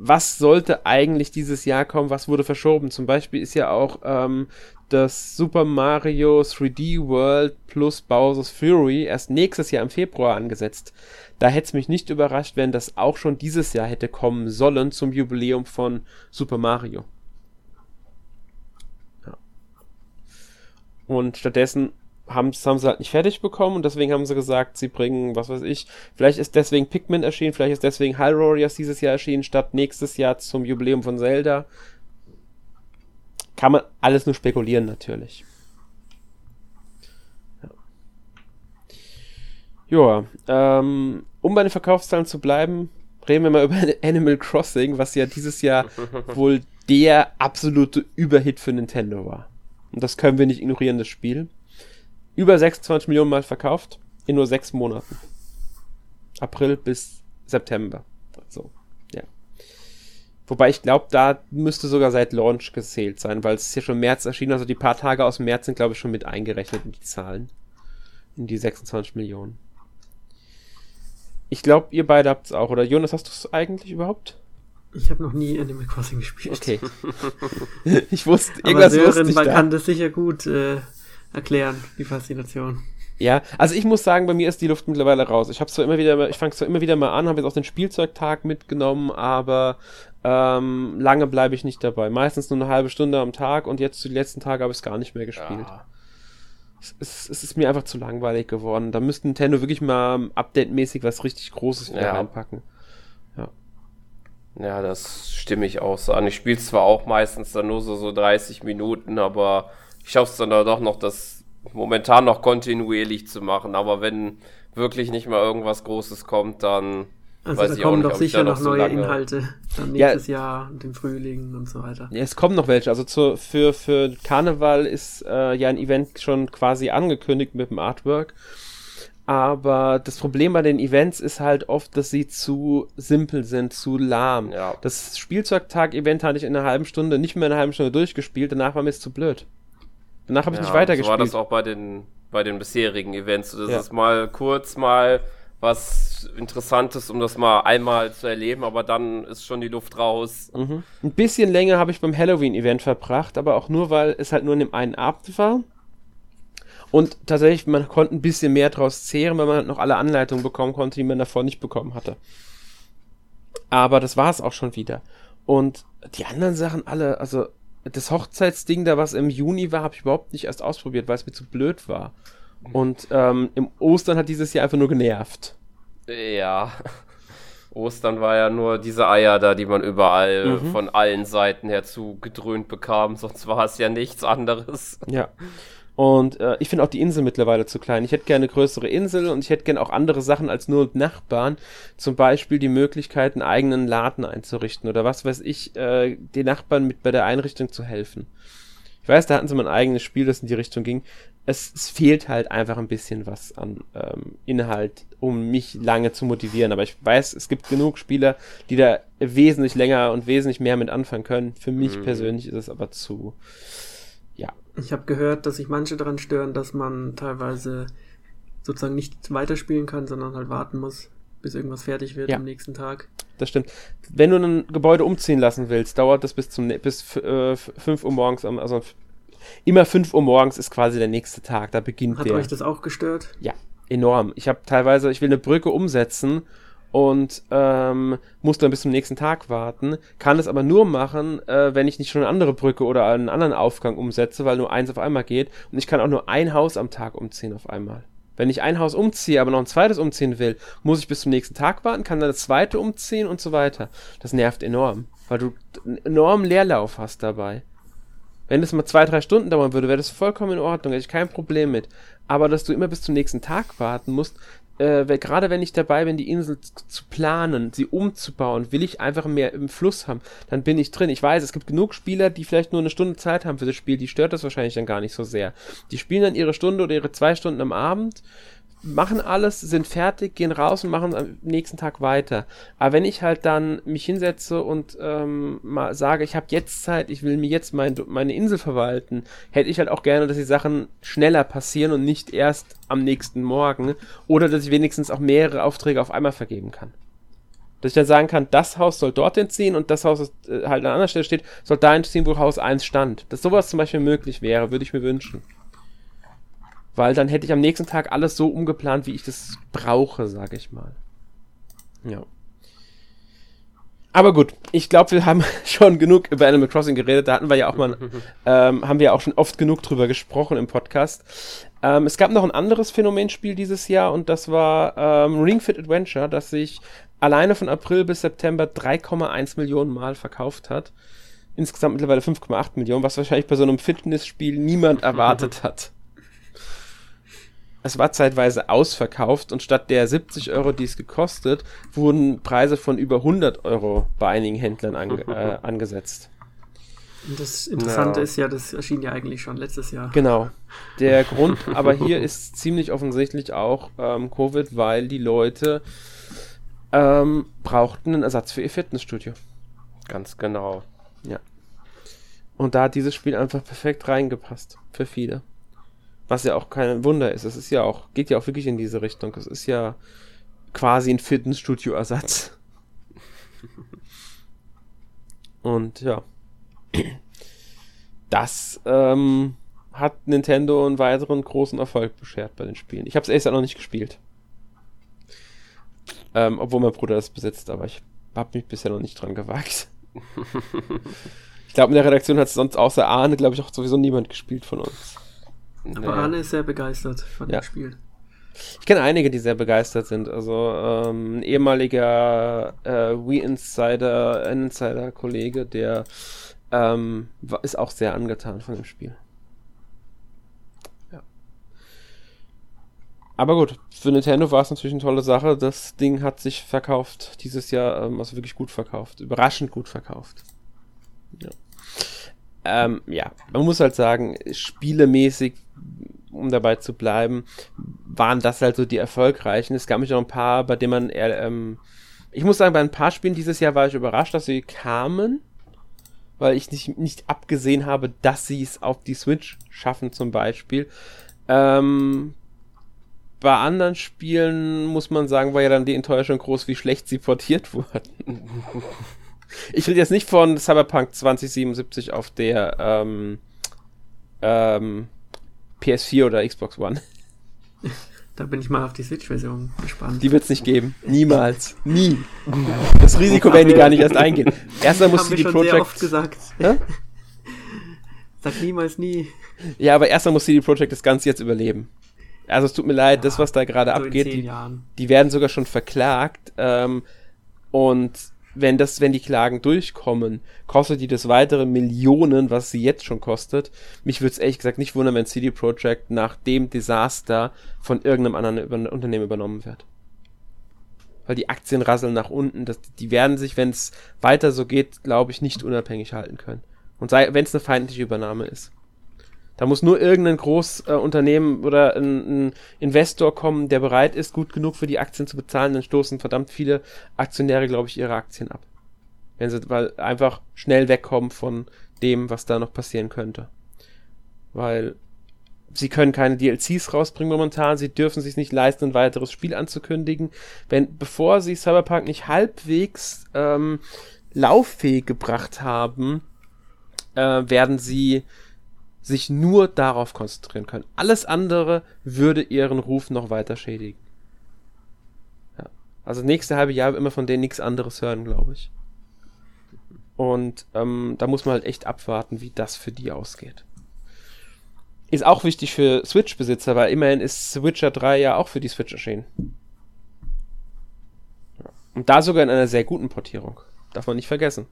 Speaker 1: Was sollte eigentlich dieses Jahr kommen? Was wurde verschoben? Zum Beispiel ist ja auch ähm, das Super Mario 3D World plus Bowser's Fury erst nächstes Jahr im Februar angesetzt. Da hätte es mich nicht überrascht, wenn das auch schon dieses Jahr hätte kommen sollen zum Jubiläum von Super Mario. Ja. Und stattdessen haben, sie halt nicht fertig bekommen und deswegen haben sie gesagt, sie bringen, was weiß ich, vielleicht ist deswegen Pikmin erschienen, vielleicht ist deswegen Hyrule Warriors dieses Jahr erschienen, statt nächstes Jahr zum Jubiläum von Zelda. Kann man alles nur spekulieren, natürlich. Ja, ähm, um bei den Verkaufszahlen zu bleiben, reden wir mal über Animal Crossing, was ja dieses Jahr wohl der absolute Überhit für Nintendo war. Und das können wir nicht ignorieren, das Spiel über 26 Millionen Mal verkauft in nur sechs Monaten. April bis September. So, ja. Wobei ich glaube, da müsste sogar seit Launch gezählt sein, weil es ist ja schon März erschienen, also die paar Tage aus März sind, glaube ich, schon mit eingerechnet in die Zahlen. In die 26 Millionen. Ich glaube, ihr beide habt es auch, oder Jonas, hast du es eigentlich überhaupt?
Speaker 2: Ich habe noch nie Animal Crossing gespielt.
Speaker 1: Okay. ich wusste, irgendwas
Speaker 2: Aber Sören, wusste ich man da. kann das sicher gut äh, erklären, die Faszination.
Speaker 1: Ja, also ich muss sagen, bei mir ist die Luft mittlerweile raus. Ich habe zwar immer wieder, ich fange zwar immer wieder mal an, habe jetzt auch den Spielzeugtag mitgenommen, aber ähm, lange bleibe ich nicht dabei. Meistens nur eine halbe Stunde am Tag und jetzt die letzten Tage habe ich es gar nicht mehr gespielt. Ja. Es, es, es, ist mir einfach zu langweilig geworden. Da müsste Nintendo wirklich mal update-mäßig was richtig Großes wieder ja. reinpacken.
Speaker 3: Ja. Ja, das stimme ich auch so an. Ich spiele zwar auch meistens dann nur so, so 30 Minuten, aber ich schaffe es dann doch noch, das momentan noch kontinuierlich zu machen. Aber wenn wirklich nicht mal irgendwas Großes kommt, dann
Speaker 2: also weiß da ich kommen auch nicht, doch sicher noch, noch neue so Inhalte dann nächstes ja, Jahr und im Frühling und so weiter.
Speaker 1: Ja, es kommen noch welche. Also zu, für, für Karneval ist äh, ja ein Event schon quasi angekündigt mit dem Artwork. Aber das Problem bei den Events ist halt oft, dass sie zu simpel sind, zu lahm. Ja. Das Spielzeugtag-Event hatte ich in einer halben Stunde, nicht mehr in einer halben Stunde durchgespielt, danach war mir es zu blöd. Danach habe ich ja, nicht weitergespielt. So
Speaker 3: war das auch bei den, bei den bisherigen Events. Das ja. ist mal kurz, mal was Interessantes, um das mal einmal zu erleben, aber dann ist schon die Luft raus.
Speaker 1: Mhm. Ein bisschen länger habe ich beim Halloween-Event verbracht, aber auch nur, weil es halt nur in dem einen Abend war. Und tatsächlich, man konnte ein bisschen mehr draus zehren, weil man halt noch alle Anleitungen bekommen konnte, die man davor nicht bekommen hatte. Aber das war es auch schon wieder. Und die anderen Sachen alle, also das Hochzeitsding da, was im Juni war, habe ich überhaupt nicht erst ausprobiert, weil es mir zu blöd war. Und ähm, im Ostern hat dieses Jahr einfach nur genervt.
Speaker 3: Ja. Ostern war ja nur diese Eier da, die man überall mhm. von allen Seiten her zugedröhnt bekam, sonst war es ja nichts anderes.
Speaker 1: Ja. Und äh, ich finde auch die Insel mittlerweile zu klein. Ich hätte gerne eine größere Insel und ich hätte gerne auch andere Sachen als nur Nachbarn. Zum Beispiel die Möglichkeit, einen eigenen Laden einzurichten oder was weiß ich, äh, den Nachbarn mit bei der Einrichtung zu helfen. Ich weiß, da hatten sie mal ein eigenes Spiel, das in die Richtung ging. Es, es fehlt halt einfach ein bisschen was an ähm, Inhalt, um mich lange zu motivieren. Aber ich weiß, es gibt genug Spieler, die da wesentlich länger und wesentlich mehr mit anfangen können. Für mich mhm. persönlich ist es aber zu, ja,
Speaker 2: ich habe gehört, dass sich manche daran stören, dass man teilweise sozusagen nicht weiterspielen kann, sondern halt warten muss, bis irgendwas fertig wird ja. am nächsten Tag.
Speaker 1: Das stimmt. Wenn du ein Gebäude umziehen lassen willst, dauert das bis zum bis äh, 5 Uhr morgens, also immer 5 Uhr morgens ist quasi der nächste Tag, da beginnt
Speaker 2: Hat
Speaker 1: der.
Speaker 2: Hat euch das auch gestört?
Speaker 1: Ja, enorm. Ich habe teilweise, ich will eine Brücke umsetzen und ähm, muss dann bis zum nächsten Tag warten, kann es aber nur machen, äh, wenn ich nicht schon eine andere Brücke oder einen anderen Aufgang umsetze, weil nur eins auf einmal geht und ich kann auch nur ein Haus am Tag umziehen auf einmal. Wenn ich ein Haus umziehe, aber noch ein zweites umziehen will, muss ich bis zum nächsten Tag warten, kann dann das zweite umziehen und so weiter. Das nervt enorm, weil du enormen Leerlauf hast dabei. Wenn das mal zwei, drei Stunden dauern würde, wäre das vollkommen in Ordnung, hätte ich kein Problem mit. Aber dass du immer bis zum nächsten Tag warten musst, äh, gerade wenn ich dabei bin, die Insel zu planen, sie umzubauen, will ich einfach mehr im Fluss haben, dann bin ich drin. Ich weiß, es gibt genug Spieler, die vielleicht nur eine Stunde Zeit haben für das Spiel, die stört das wahrscheinlich dann gar nicht so sehr. Die spielen dann ihre Stunde oder ihre zwei Stunden am Abend machen alles, sind fertig, gehen raus und machen am nächsten Tag weiter. Aber wenn ich halt dann mich hinsetze und ähm, mal sage, ich habe jetzt Zeit, ich will mir jetzt mein, meine Insel verwalten, hätte ich halt auch gerne, dass die Sachen schneller passieren und nicht erst am nächsten Morgen. Oder dass ich wenigstens auch mehrere Aufträge auf einmal vergeben kann. Dass ich dann sagen kann, das Haus soll dorthin ziehen und das Haus, das äh, halt an anderer Stelle steht, soll dahin ziehen, wo Haus 1 stand. Dass sowas zum Beispiel möglich wäre, würde ich mir wünschen weil dann hätte ich am nächsten Tag alles so umgeplant, wie ich das brauche, sage ich mal. Ja. Aber gut, ich glaube, wir haben schon genug über Animal Crossing geredet. Da hatten wir ja auch mal, ähm, haben wir auch schon oft genug drüber gesprochen im Podcast. Ähm, es gab noch ein anderes Phänomenspiel dieses Jahr und das war ähm, Ring Fit Adventure, das sich alleine von April bis September 3,1 Millionen Mal verkauft hat. Insgesamt mittlerweile 5,8 Millionen, was wahrscheinlich bei so einem Fitnessspiel niemand erwartet hat es war zeitweise ausverkauft und statt der 70 Euro, die es gekostet, wurden Preise von über 100 Euro bei einigen Händlern ange äh, angesetzt.
Speaker 2: Und das Interessante ja. ist ja, das erschien ja eigentlich schon letztes Jahr.
Speaker 1: Genau. Der Grund aber hier ist ziemlich offensichtlich auch ähm, Covid, weil die Leute ähm, brauchten einen Ersatz für ihr Fitnessstudio.
Speaker 3: Ganz genau.
Speaker 1: Ja. Und da hat dieses Spiel einfach perfekt reingepasst. Für viele. Was ja auch kein Wunder ist. Es ist ja auch, geht ja auch wirklich in diese Richtung. Es ist ja quasi ein Fitnessstudio-Ersatz. Und ja. Das ähm, hat Nintendo einen weiteren großen Erfolg beschert bei den Spielen. Ich habe es erst noch nicht gespielt. Ähm, obwohl mein Bruder das besitzt, aber ich habe mich bisher noch nicht dran gewagt. ich glaube, in der Redaktion hat es sonst außer Arne, glaube ich, auch sowieso niemand gespielt von uns.
Speaker 2: Aber nee. Arne ist sehr begeistert von ja. dem Spiel.
Speaker 1: Ich kenne einige, die sehr begeistert sind. Also ähm, ein ehemaliger äh, Wii Insider, Insider-Kollege, der ähm, ist auch sehr angetan von dem Spiel. Ja. Aber gut, für Nintendo war es natürlich eine tolle Sache. Das Ding hat sich verkauft dieses Jahr, ähm, also wirklich gut verkauft. Überraschend gut verkauft. Ja. Ähm, ja, man muss halt sagen, spielemäßig um dabei zu bleiben, waren das halt so die erfolgreichen. Es gab mich noch ein paar, bei denen man eher, ähm, ich muss sagen, bei ein paar Spielen dieses Jahr war ich überrascht, dass sie kamen, weil ich nicht, nicht abgesehen habe, dass sie es auf die Switch schaffen, zum Beispiel. Ähm, bei anderen Spielen muss man sagen, war ja dann die Enttäuschung groß, wie schlecht sie portiert wurden. ich rede jetzt nicht von Cyberpunk 2077 auf der ähm, ähm, PS4 oder Xbox One.
Speaker 2: Da bin ich mal auf die Switch-Version gespannt.
Speaker 1: Die wird es nicht geben. Niemals. Nie. Das Risiko werden die gar nicht erst eingehen. Erstmal muss die
Speaker 2: Projekt. Sehr oft gesagt. Hä? Sag niemals nie.
Speaker 1: Ja, aber erstmal muss CD Projekt das Ganze jetzt überleben. Also es tut mir leid, ja, das, was da gerade so abgeht, die, die, werden sogar schon verklagt. Ähm, und wenn das, wenn die Klagen durchkommen, kostet die das weitere Millionen, was sie jetzt schon kostet. Mich würde es ehrlich gesagt nicht wundern, wenn CD Projekt nach dem Desaster von irgendeinem anderen über Unternehmen übernommen wird. Weil die Aktien rasseln nach unten. Das, die werden sich, wenn es weiter so geht, glaube ich, nicht unabhängig halten können. Und wenn es eine feindliche Übernahme ist. Da muss nur irgendein Großunternehmen äh, oder ein, ein, Investor kommen, der bereit ist, gut genug für die Aktien zu bezahlen, dann stoßen verdammt viele Aktionäre, glaube ich, ihre Aktien ab. Wenn sie, weil einfach schnell wegkommen von dem, was da noch passieren könnte. Weil sie können keine DLCs rausbringen momentan, sie dürfen sich nicht leisten, ein weiteres Spiel anzukündigen. Wenn, bevor sie Cyberpunk nicht halbwegs ähm, lauffähig gebracht haben, äh, werden sie sich nur darauf konzentrieren können. Alles andere würde ihren Ruf noch weiter schädigen. Ja. Also nächste halbe Jahr immer von denen nichts anderes hören, glaube ich. Und ähm, da muss man halt echt abwarten, wie das für die ausgeht. Ist auch wichtig für Switch-Besitzer, weil immerhin ist Switcher 3 ja auch für die Switch erschienen. Und da sogar in einer sehr guten Portierung. Darf man nicht vergessen.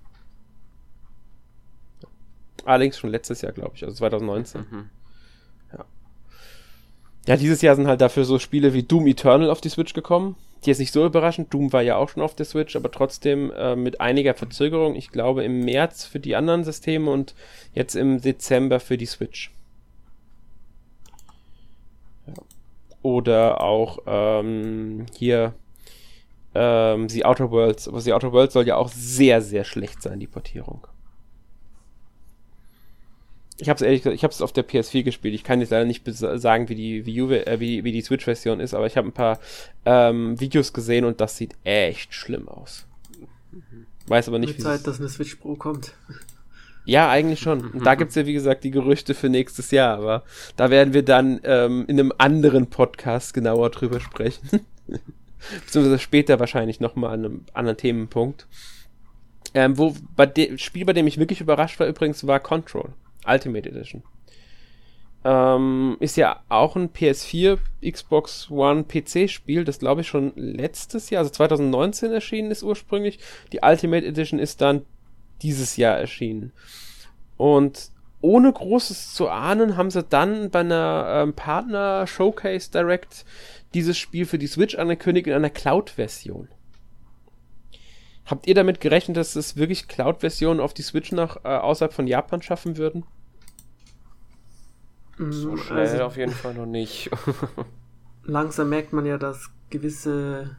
Speaker 1: Allerdings schon letztes Jahr, glaube ich, also 2019. Mhm. Ja. Ja, dieses Jahr sind halt dafür so Spiele wie Doom Eternal auf die Switch gekommen. Die ist nicht so überraschend. Doom war ja auch schon auf der Switch, aber trotzdem äh, mit einiger Verzögerung. Ich glaube im März für die anderen Systeme und jetzt im Dezember für die Switch. Ja. Oder auch ähm, hier ähm, The Outer Worlds. Aber The Outer Worlds soll ja auch sehr, sehr schlecht sein, die Portierung. Ich habe es ehrlich gesagt, ich habe es auf der PS4 gespielt. Ich kann jetzt leider nicht sagen, wie die Wii U, äh, wie, wie die Switch-Version ist, aber ich habe ein paar ähm, Videos gesehen und das sieht echt schlimm aus. Weiß aber nicht,
Speaker 2: wie Zeit, dass eine Switch Pro kommt.
Speaker 1: Ja, eigentlich schon. Und da gibt's ja, wie gesagt, die Gerüchte für nächstes Jahr, aber da werden wir dann ähm, in einem anderen Podcast genauer drüber sprechen. Beziehungsweise später wahrscheinlich nochmal an einem anderen Themenpunkt. Ähm, wo bei dem Spiel, bei dem ich wirklich überrascht war, übrigens, war Control. Ultimate Edition. Ähm, ist ja auch ein PS4, Xbox One, PC-Spiel, das glaube ich schon letztes Jahr, also 2019 erschienen ist ursprünglich. Die Ultimate Edition ist dann dieses Jahr erschienen. Und ohne Großes zu ahnen, haben sie dann bei einer ähm, Partner Showcase Direct dieses Spiel für die Switch angekündigt in einer Cloud-Version. Habt ihr damit gerechnet, dass es wirklich Cloud-Versionen auf die Switch nach äh, außerhalb von Japan schaffen würden?
Speaker 3: So mm, schnell also, auf jeden Fall noch nicht.
Speaker 2: langsam merkt man ja, dass gewisse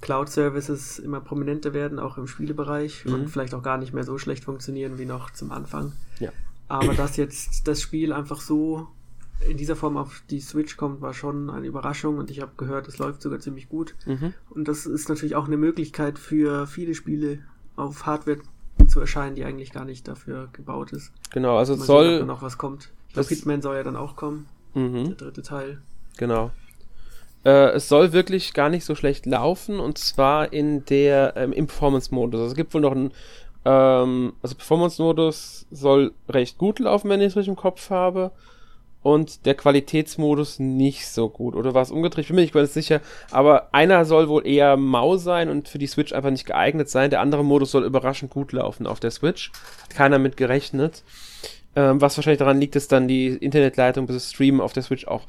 Speaker 2: Cloud-Services immer prominenter werden, auch im Spielebereich mhm. und vielleicht auch gar nicht mehr so schlecht funktionieren wie noch zum Anfang.
Speaker 1: Ja.
Speaker 2: Aber dass jetzt das Spiel einfach so in dieser Form auf die Switch kommt, war schon eine Überraschung und ich habe gehört, es läuft sogar ziemlich gut. Mhm. Und das ist natürlich auch eine Möglichkeit für viele Spiele auf Hardware zu erscheinen, die eigentlich gar nicht dafür gebaut ist.
Speaker 1: Genau, also es soll
Speaker 2: sehen, noch was kommt. Ich glaube, Hitman soll ja dann auch kommen. Mhm. Der dritte Teil.
Speaker 1: Genau. Äh, es soll wirklich gar nicht so schlecht laufen und zwar in der ähm, im Performance-Modus. Also es gibt wohl noch einen ähm, also Performance-Modus soll recht gut laufen, wenn ich es richtig im Kopf habe und der Qualitätsmodus nicht so gut. Oder war es umgedreht? Ich bin mir nicht ganz sicher. Aber einer soll wohl eher mau sein und für die Switch einfach nicht geeignet sein. Der andere Modus soll überraschend gut laufen auf der Switch. Hat keiner mit gerechnet. Ähm, was wahrscheinlich daran liegt, dass dann die Internetleitung bis das Streamen auf der Switch auch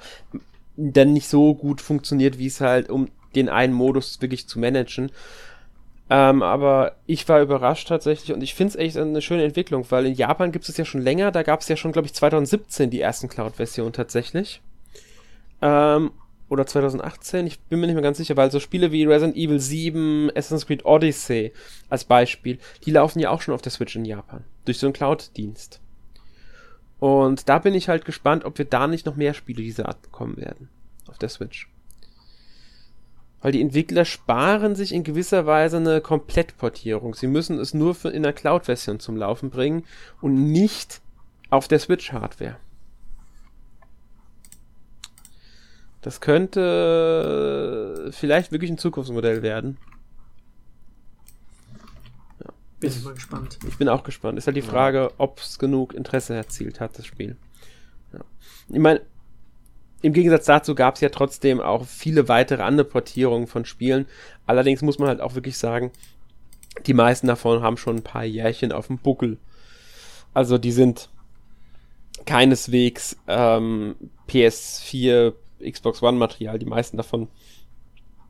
Speaker 1: dann nicht so gut funktioniert, wie es halt, um den einen Modus wirklich zu managen. Ähm, aber ich war überrascht tatsächlich und ich finde es echt eine schöne Entwicklung, weil in Japan gibt es ja schon länger, da gab es ja schon, glaube ich, 2017 die ersten Cloud-Versionen tatsächlich. Ähm, oder 2018, ich bin mir nicht mehr ganz sicher, weil so Spiele wie Resident Evil 7, Assassin's Creed Odyssey als Beispiel, die laufen ja auch schon auf der Switch in Japan. Durch so einen Cloud-Dienst. Und da bin ich halt gespannt, ob wir da nicht noch mehr Spiele dieser Art bekommen werden. auf der Switch. Weil die Entwickler sparen sich in gewisser Weise eine Komplettportierung. Sie müssen es nur für, in der Cloud-Version zum Laufen bringen und nicht auf der Switch-Hardware. Das könnte vielleicht wirklich ein Zukunftsmodell werden.
Speaker 2: Ja. Bin ich mal gespannt.
Speaker 1: Ich bin auch gespannt. Ist halt die Frage, ob es genug Interesse erzielt hat, das Spiel. Ja. Ich meine, im Gegensatz dazu gab es ja trotzdem auch viele weitere andere Portierungen von Spielen. Allerdings muss man halt auch wirklich sagen, die meisten davon haben schon ein paar Jährchen auf dem Buckel. Also die sind keineswegs ähm, PS4, Xbox One Material. Die meisten davon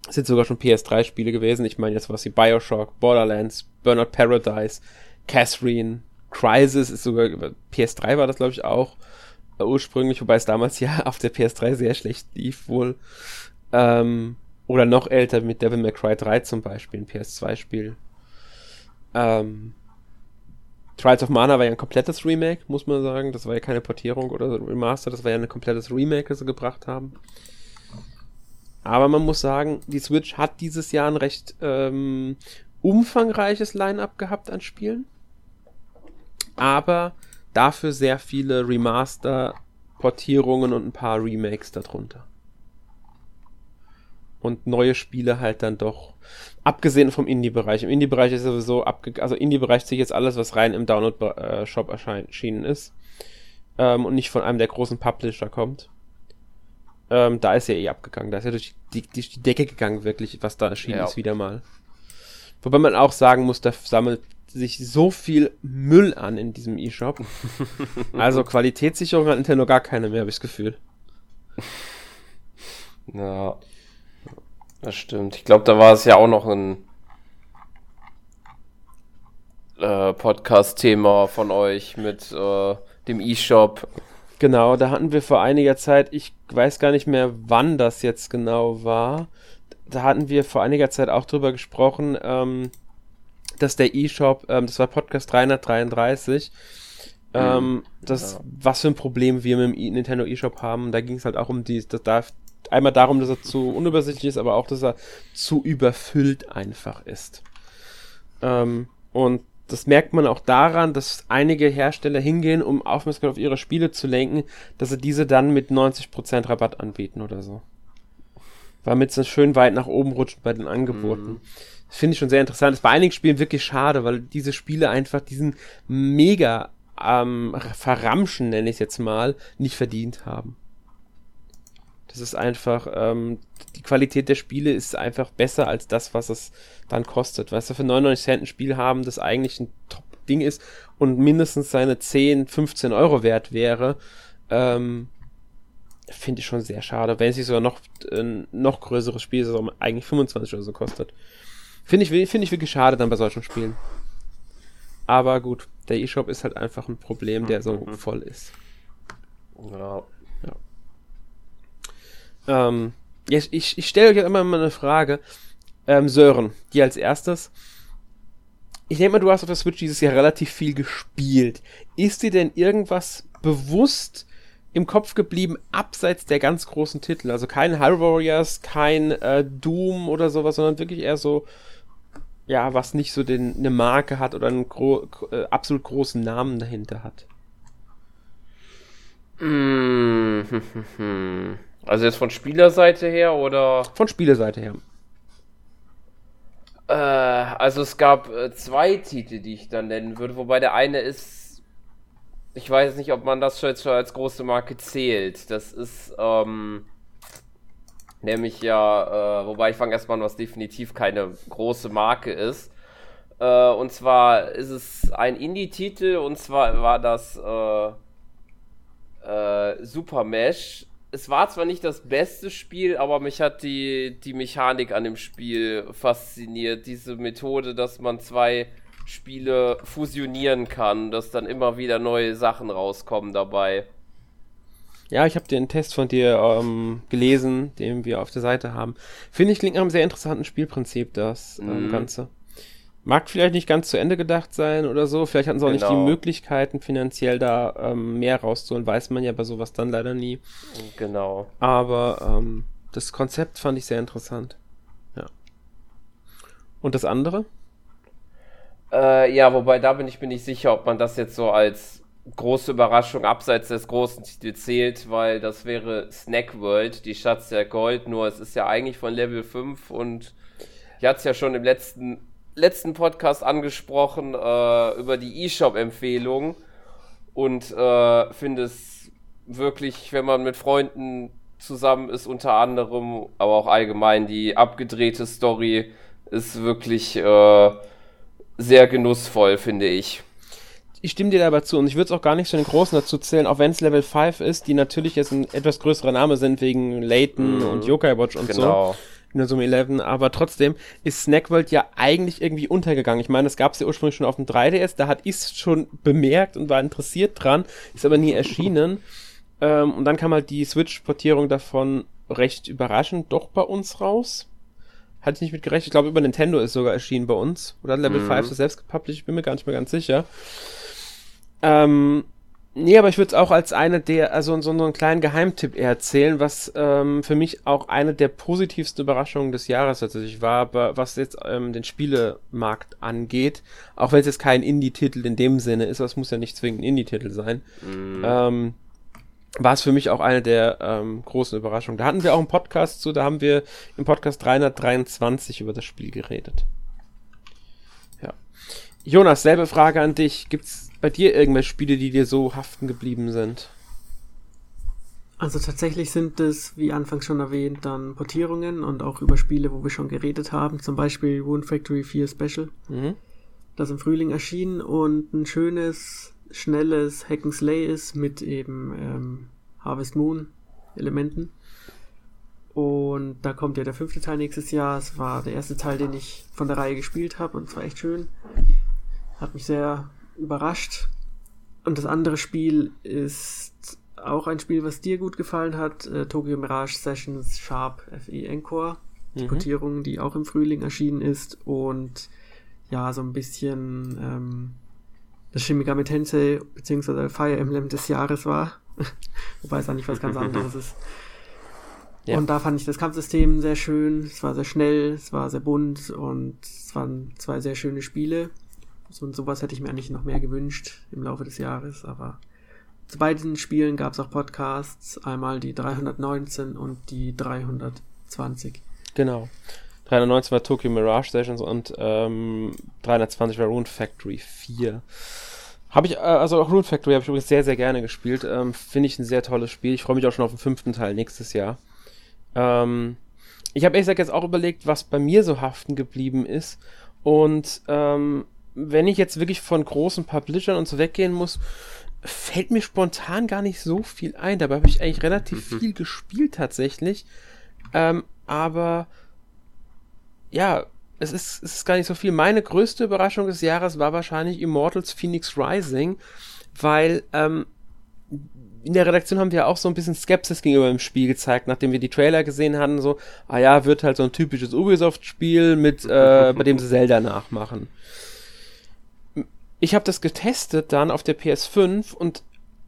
Speaker 1: sind sogar schon PS3 Spiele gewesen. Ich meine jetzt was wie Bioshock, Borderlands, Burnout Paradise, Catherine, Crisis ist sogar PS3 war das glaube ich auch äh, ursprünglich, wobei es damals ja auf der PS3 sehr schlecht lief wohl. Ähm, oder noch älter mit Devil May Cry 3 zum Beispiel, ein PS2-Spiel. Ähm, Trials of Mana war ja ein komplettes Remake, muss man sagen. Das war ja keine Portierung oder Remaster, das war ja ein komplettes Remake, das sie gebracht haben. Aber man muss sagen, die Switch hat dieses Jahr ein recht ähm, umfangreiches Line-up gehabt an Spielen. Aber dafür sehr viele Remaster, Portierungen und ein paar Remakes darunter. Und neue Spiele halt dann doch Abgesehen vom Indie-Bereich. Im Indie-Bereich ist sowieso abge... Also Indie-Bereich ziehe jetzt alles, was rein im Download-Shop erschienen ist. Ähm, und nicht von einem der großen Publisher kommt. Ähm, da ist ja eh abgegangen. Da ist ja durch die, die, die Decke gegangen, wirklich, was da erschienen ja. ist, wieder mal. Wobei man auch sagen muss, da sammelt sich so viel Müll an in diesem E-Shop. also Qualitätssicherung hat Nintendo gar keine mehr, habe ich das Gefühl.
Speaker 3: Ja. Das stimmt. Ich glaube, da war es ja auch noch ein äh, Podcast-Thema von euch mit äh, dem E-Shop.
Speaker 1: Genau, da hatten wir vor einiger Zeit, ich weiß gar nicht mehr, wann das jetzt genau war. Da hatten wir vor einiger Zeit auch drüber gesprochen, ähm, dass der E-Shop, ähm, das war Podcast 333, ähm, mhm. das, ja. was für ein Problem wir mit dem Nintendo eShop haben. Da ging es halt auch um die, das darf einmal darum, dass er zu unübersichtlich ist, aber auch, dass er zu überfüllt einfach ist. Ähm, und das merkt man auch daran, dass einige Hersteller hingehen, um Aufmerksamkeit auf ihre Spiele zu lenken, dass sie diese dann mit 90% Rabatt anbieten oder so. Damit es schön weit nach oben rutscht bei den Angeboten. Mhm. Das finde ich schon sehr interessant. Das ist bei einigen Spielen wirklich schade, weil diese Spiele einfach diesen mega ähm, Verramschen, nenne ich es jetzt mal, nicht verdient haben. Das ist einfach, ähm, die Qualität der Spiele ist einfach besser als das, was es dann kostet. Weißt du, für 99 Cent ein Spiel haben, das eigentlich ein Top-Ding ist und mindestens seine 10, 15 Euro wert wäre, ähm, finde ich schon sehr schade. Wenn es sich sogar noch ein noch größeres Spiel ist, das eigentlich 25 oder so kostet. Finde ich, finde ich wirklich schade dann bei solchen Spielen. Aber gut, der E-Shop ist halt einfach ein Problem, der so mhm. voll ist. Ja. Ähm, ich ich, ich stelle euch jetzt immer mal eine Frage. Ähm, Sören, die als erstes. Ich denke mal, du hast auf der Switch dieses Jahr relativ viel gespielt. Ist dir denn irgendwas bewusst im Kopf geblieben, abseits der ganz großen Titel? Also kein Hyrule Warriors, kein äh, Doom oder sowas, sondern wirklich eher so, ja, was nicht so den, eine Marke hat oder einen gro äh, absolut großen Namen dahinter hat.
Speaker 3: Mm Also jetzt von Spielerseite her oder?
Speaker 1: Von Spielerseite her.
Speaker 3: Äh, also es gab äh, zwei Titel, die ich dann nennen würde, wobei der eine ist, ich weiß nicht, ob man das jetzt schon als große Marke zählt. Das ist, ähm, nämlich ja, äh, wobei ich fange erstmal an, was definitiv keine große Marke ist. Äh, und zwar ist es ein Indie-Titel und zwar war das äh, äh, Super Mesh es war zwar nicht das beste Spiel, aber mich hat die, die Mechanik an dem Spiel fasziniert. Diese Methode, dass man zwei Spiele fusionieren kann, dass dann immer wieder neue Sachen rauskommen dabei.
Speaker 1: Ja, ich habe den Test von dir ähm, gelesen, den wir auf der Seite haben. Finde ich klingt nach einem sehr interessanten Spielprinzip, das ähm, mm. Ganze. Mag vielleicht nicht ganz zu Ende gedacht sein oder so. Vielleicht hatten sie auch genau. nicht die genau. Möglichkeiten, finanziell da ähm, mehr rauszuholen. Weiß man ja bei sowas dann leider nie.
Speaker 3: Genau.
Speaker 1: Aber ähm, das Konzept fand ich sehr interessant. Ja. Und das andere?
Speaker 3: Äh, ja, wobei da bin ich mir nicht sicher, ob man das jetzt so als große Überraschung abseits des großen Titels zählt, weil das wäre Snack World, die Schatz der Gold, nur es ist ja eigentlich von Level 5 und ich hatte es ja schon im letzten, letzten Podcast angesprochen äh, über die eShop-Empfehlung und äh, finde es wirklich, wenn man mit Freunden zusammen ist, unter anderem, aber auch allgemein die abgedrehte Story ist wirklich äh, sehr genussvoll, finde ich.
Speaker 1: Ich stimme dir dabei zu und ich würde es auch gar nicht zu den Großen dazu zählen, auch wenn es Level 5 ist, die natürlich jetzt ein etwas größerer Name sind wegen Layton mhm. und Yokai Watch und genau. so. In der Summe 11, aber trotzdem ist Snackworld ja eigentlich irgendwie untergegangen. Ich meine, es gab es ja ursprünglich schon auf dem 3DS, da hat ich es schon bemerkt und war interessiert dran, ist aber nie erschienen. ähm, und dann kam halt die Switch-Portierung davon recht überraschend doch bei uns raus. Hatte ich nicht mit gerechnet. Ich glaube, über Nintendo ist sogar erschienen bei uns. Oder hat Level mhm. 5 das selbst gepublished? Ich bin mir gar nicht mehr ganz sicher. Ähm, nee, aber ich würde es auch als eine der, also so, einen kleinen Geheimtipp erzählen, was ähm, für mich auch eine der positivsten Überraschungen des Jahres tatsächlich war, was jetzt ähm, den Spielemarkt angeht. Auch wenn es jetzt kein Indie-Titel in dem Sinne ist, das muss ja nicht zwingend ein Indie-Titel sein. Mhm. Ähm, war es für mich auch eine der ähm, großen Überraschungen. Da hatten wir auch einen Podcast zu, da haben wir im Podcast 323 über das Spiel geredet. Ja. Jonas, selbe Frage an dich. Gibt es bei dir irgendwelche Spiele, die dir so haften geblieben sind?
Speaker 2: Also tatsächlich sind es, wie anfangs schon erwähnt, dann Portierungen und auch über Spiele, wo wir schon geredet haben. Zum Beispiel Wound Factory 4 Special. Mhm. Das im Frühling erschien und ein schönes schnelles Hack and Slay ist mit eben ähm, Harvest Moon Elementen. Und da kommt ja der fünfte Teil nächstes Jahr. Es war der erste Teil, den ich von der Reihe gespielt habe und es war echt schön. Hat mich sehr überrascht. Und das andere Spiel ist auch ein Spiel, was dir gut gefallen hat. Äh, Tokyo Mirage Sessions Sharp FE Encore. Die mhm. Portierung, die auch im Frühling erschienen ist. Und ja, so ein bisschen ähm, das Shin Megami Tensei bzw. Fire Emblem des Jahres war. Wobei es eigentlich was ganz anderes ist. Ja. Und da fand ich das Kampfsystem sehr schön, es war sehr schnell, es war sehr bunt und es waren zwei sehr schöne Spiele. So und sowas hätte ich mir eigentlich noch mehr gewünscht im Laufe des Jahres, aber zu beiden Spielen gab es auch Podcasts, einmal die 319 und die 320.
Speaker 1: Genau. 319 war Tokyo Mirage Sessions und ähm, 320 war Rune Factory 4. Habe ich, äh, also auch Rune Factory habe ich übrigens sehr, sehr gerne gespielt. Ähm, Finde ich ein sehr tolles Spiel. Ich freue mich auch schon auf den fünften Teil nächstes Jahr. Ähm, ich habe ehrlich gesagt jetzt auch überlegt, was bei mir so haften geblieben ist. Und ähm, wenn ich jetzt wirklich von großen Publishern und so weggehen muss, fällt mir spontan gar nicht so viel ein. Dabei habe ich eigentlich relativ mhm. viel gespielt tatsächlich. Ähm, aber ja, es ist, es ist gar nicht so viel. Meine größte Überraschung des Jahres war wahrscheinlich Immortals Phoenix Rising, weil ähm, in der Redaktion haben wir auch so ein bisschen Skepsis gegenüber dem Spiel gezeigt, nachdem wir die Trailer gesehen hatten, so, ah ja, wird halt so ein typisches Ubisoft-Spiel mit, äh, bei dem sie Zelda nachmachen. Ich habe das getestet dann auf der PS5 und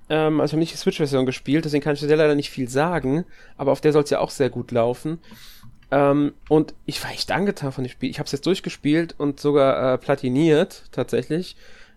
Speaker 1: ähm, also ich habe nicht die Switch-Version gespielt, deswegen kann ich dir leider nicht viel sagen, aber auf der soll es ja auch sehr gut laufen. Ähm, und ich war echt angetan von dem Spiel. Ich habe es jetzt durchgespielt und sogar äh, platiniert, tatsächlich,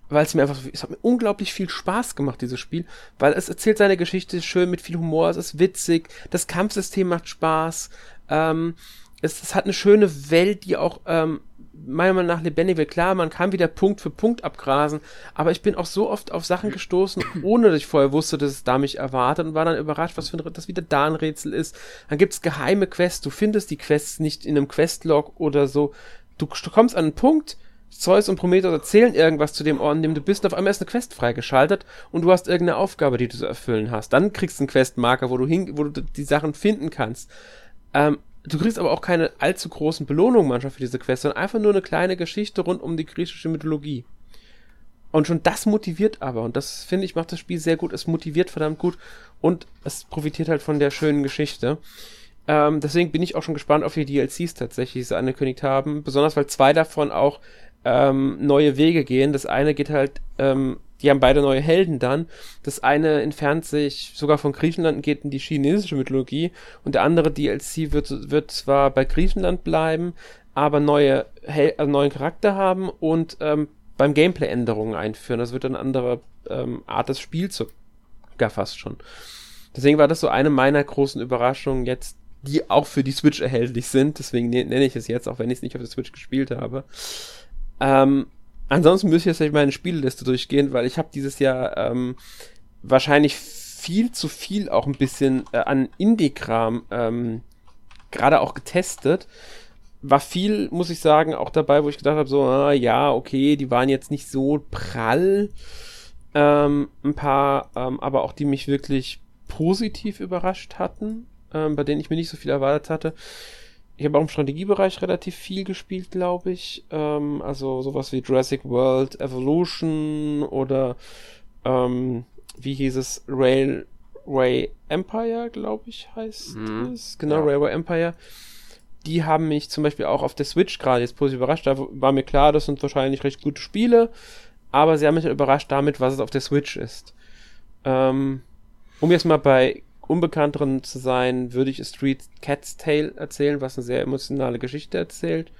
Speaker 1: weil es mir einfach, es hat mir unglaublich viel Spaß gemacht, dieses Spiel, weil es erzählt seine Geschichte schön mit viel Humor, es ist witzig, das Kampfsystem macht Spaß, ähm, es, es hat eine schöne Welt, die auch ähm, meiner Meinung nach lebendig wird. Klar, man kann wieder Punkt für Punkt abgrasen, aber ich bin auch so oft auf Sachen gestoßen, ohne dass ich vorher wusste, dass es da mich erwartet und war dann überrascht, was für ein, das wieder da ein Rätsel ist. Dann gibt's geheime Quests, du findest die Quests nicht in einem Questlog oder so. Du, du kommst an einen Punkt, Zeus und Prometheus erzählen irgendwas zu dem Ort, in dem du bist, und auf einmal ist eine Quest freigeschaltet und du hast irgendeine Aufgabe, die du zu erfüllen hast. Dann kriegst du einen Questmarker, wo du hin, wo du die Sachen finden kannst. Ähm, Du kriegst aber auch keine allzu großen Belohnungen manchmal für diese Quest, sondern einfach nur eine kleine Geschichte rund um die griechische Mythologie. Und schon das motiviert aber, und das finde ich macht das Spiel sehr gut, es motiviert verdammt gut und es profitiert halt von der schönen Geschichte. Ähm, deswegen bin ich auch schon gespannt auf die DLCs tatsächlich, die sie angekündigt haben. Besonders weil zwei davon auch ähm, neue Wege gehen. Das eine geht halt ähm, die haben beide neue Helden dann. Das eine entfernt sich sogar von Griechenland und geht in die chinesische Mythologie und der andere DLC wird, wird zwar bei Griechenland bleiben, aber neue, Hel also neuen Charakter haben und ähm, beim Gameplay Änderungen einführen. Das wird eine andere ähm, Art des Spiels sogar fast schon. Deswegen war das so eine meiner großen Überraschungen jetzt, die auch für die Switch erhältlich sind. Deswegen ne-, nenne ich es jetzt, auch wenn ich es nicht auf der Switch gespielt habe. Ähm, ansonsten müsste ich jetzt meine Spielliste durchgehen, weil ich habe dieses Jahr ähm, wahrscheinlich viel zu viel auch ein bisschen äh, an Indie-Kram ähm, gerade auch getestet. War viel, muss ich sagen, auch dabei, wo ich gedacht habe, so, ah, ja, okay, die waren jetzt nicht so prall. Ähm, ein paar, ähm, aber auch die mich wirklich positiv überrascht hatten, ähm, bei denen ich mir nicht so viel erwartet hatte. Ich habe auch im Strategiebereich relativ viel gespielt, glaube ich. Ähm, also sowas wie Jurassic World Evolution oder ähm, wie hieß es? Railway Empire, glaube ich, heißt mhm. es. Genau, ja. Railway Empire. Die haben mich zum Beispiel auch auf der Switch gerade jetzt positiv überrascht. Da war mir klar, das sind wahrscheinlich recht gute Spiele, aber sie haben mich überrascht damit, was es auf der Switch ist. Ähm, um jetzt mal bei Unbekannteren zu sein, würde ich Street Cat's Tale erzählen, was eine sehr emotionale Geschichte erzählt.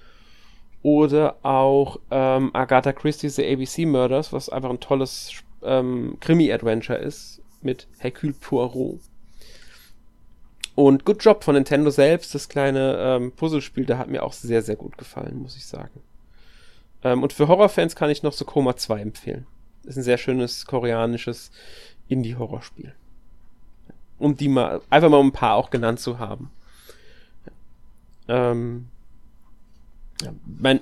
Speaker 1: Oder auch ähm, Agatha Christie's The ABC Murders, was einfach ein tolles ähm, Krimi-Adventure ist mit Hercule Poirot. Und Good Job von Nintendo selbst, das kleine ähm, Puzzlespiel, da hat mir auch sehr, sehr gut gefallen, muss ich sagen. Ähm, und für Horrorfans kann ich noch so Coma 2 empfehlen. Ist ein sehr schönes koreanisches Indie-Horrorspiel um die mal, einfach mal um ein paar auch genannt zu haben. Ähm, mein,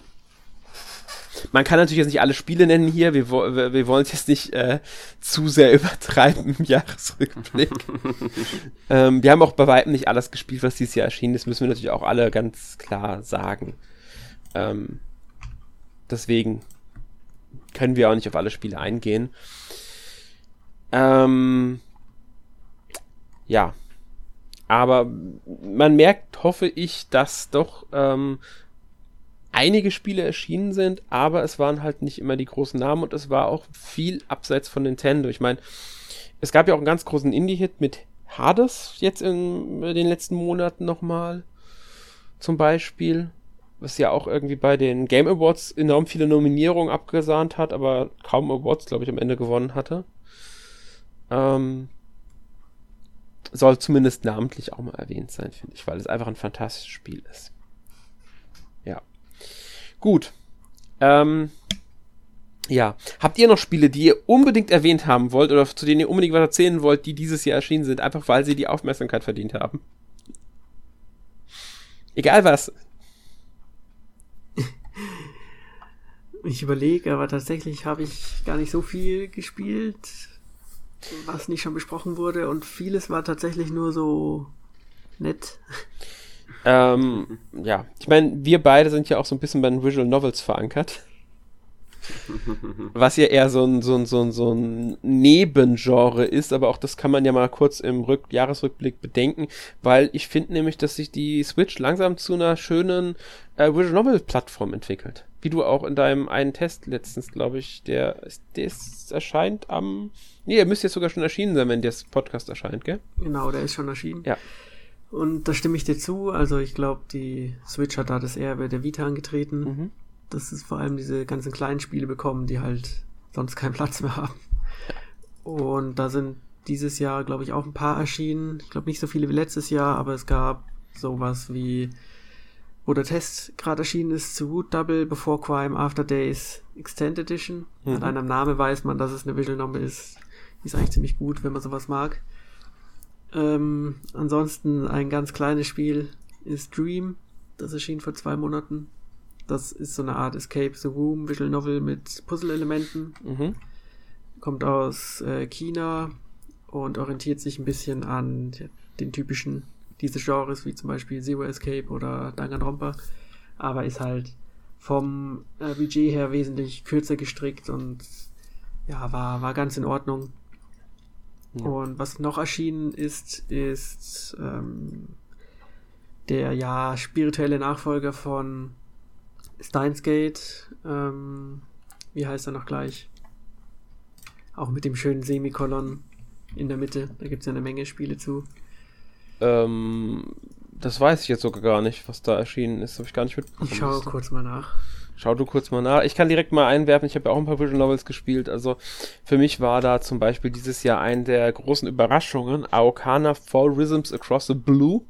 Speaker 1: man kann natürlich jetzt nicht alle Spiele nennen hier. Wir, wir, wir wollen es jetzt nicht äh, zu sehr übertreiben im Jahresrückblick. ähm, wir haben auch bei weitem nicht alles gespielt, was dieses Jahr erschienen ist. Müssen wir natürlich auch alle ganz klar sagen. Ähm, deswegen können wir auch nicht auf alle Spiele eingehen. Ähm, ja. Aber man merkt, hoffe ich, dass doch ähm, einige Spiele erschienen sind, aber es waren halt nicht immer die großen Namen und es war auch viel abseits von Nintendo. Ich meine, es gab ja auch einen ganz großen Indie-Hit mit Hades jetzt in den letzten Monaten nochmal. Zum Beispiel. Was ja auch irgendwie bei den Game Awards enorm viele Nominierungen abgesahnt hat, aber kaum Awards, glaube ich, am Ende gewonnen hatte. Ähm, soll zumindest namentlich auch mal erwähnt sein, finde ich, weil es einfach ein fantastisches Spiel ist. Ja. Gut. Ähm, ja. Habt ihr noch Spiele, die ihr unbedingt erwähnt haben wollt oder zu denen ihr unbedingt was erzählen wollt, die dieses Jahr erschienen sind, einfach weil sie die Aufmerksamkeit verdient haben? Egal was.
Speaker 2: Ich überlege, aber tatsächlich habe ich gar nicht so viel gespielt was nicht schon besprochen wurde und vieles war tatsächlich nur so nett.
Speaker 1: Ähm, ja, ich meine, wir beide sind ja auch so ein bisschen bei den Visual Novels verankert. Was ja eher so ein, so ein, so ein, so ein Nebengenre ist, aber auch das kann man ja mal kurz im Rück Jahresrückblick bedenken, weil ich finde nämlich, dass sich die Switch langsam zu einer schönen äh, Visual Novel Plattform entwickelt. Wie du auch in deinem einen Test letztens, glaube ich, der, der erscheint am Nee, er müsste jetzt sogar schon erschienen sein, wenn der Podcast erscheint, gell?
Speaker 2: Genau, der ist schon erschienen.
Speaker 1: Ja.
Speaker 2: Und da stimme ich dir zu. Also ich glaube, die Switch hat da das eher bei der Vita angetreten. Mhm. Dass es vor allem diese ganzen kleinen Spiele bekommen, die halt sonst keinen Platz mehr haben. Und da sind dieses Jahr, glaube ich, auch ein paar erschienen. Ich glaube nicht so viele wie letztes Jahr, aber es gab sowas wie, wo der Test gerade erschienen ist, zu Root Double Before Crime After Days Extended Edition. Mhm. An einem Name weiß man, dass es eine Visual Novel ist. Die ist eigentlich ziemlich gut, wenn man sowas mag. Ähm, ansonsten ein ganz kleines Spiel ist Dream. Das erschien vor zwei Monaten. Das ist so eine Art Escape the Room Visual Novel mit Puzzle-Elementen. Mhm. Kommt aus äh, China und orientiert sich ein bisschen an den typischen diese Genres, wie zum Beispiel Zero Escape oder Danganronpa. Aber ist halt vom äh, Budget her wesentlich kürzer gestrickt und ja, war, war ganz in Ordnung. Ja. Und was noch erschienen ist, ist ähm, der ja spirituelle Nachfolger von Steins Gate. Ähm, wie heißt er noch gleich? Auch mit dem schönen Semikolon in der Mitte. Da gibt es ja eine Menge Spiele zu.
Speaker 1: Ähm, das weiß ich jetzt sogar gar nicht, was da erschienen ist. Habe ich gar nicht mitbekommen.
Speaker 2: Ich schaue kurz mal nach.
Speaker 1: Schau du kurz mal nach. Ich kann direkt mal einwerfen, ich habe ja auch ein paar Visual Novels gespielt. Also für mich war da zum Beispiel dieses Jahr eine der großen Überraschungen Aokana Fall Rhythms Across the Blue.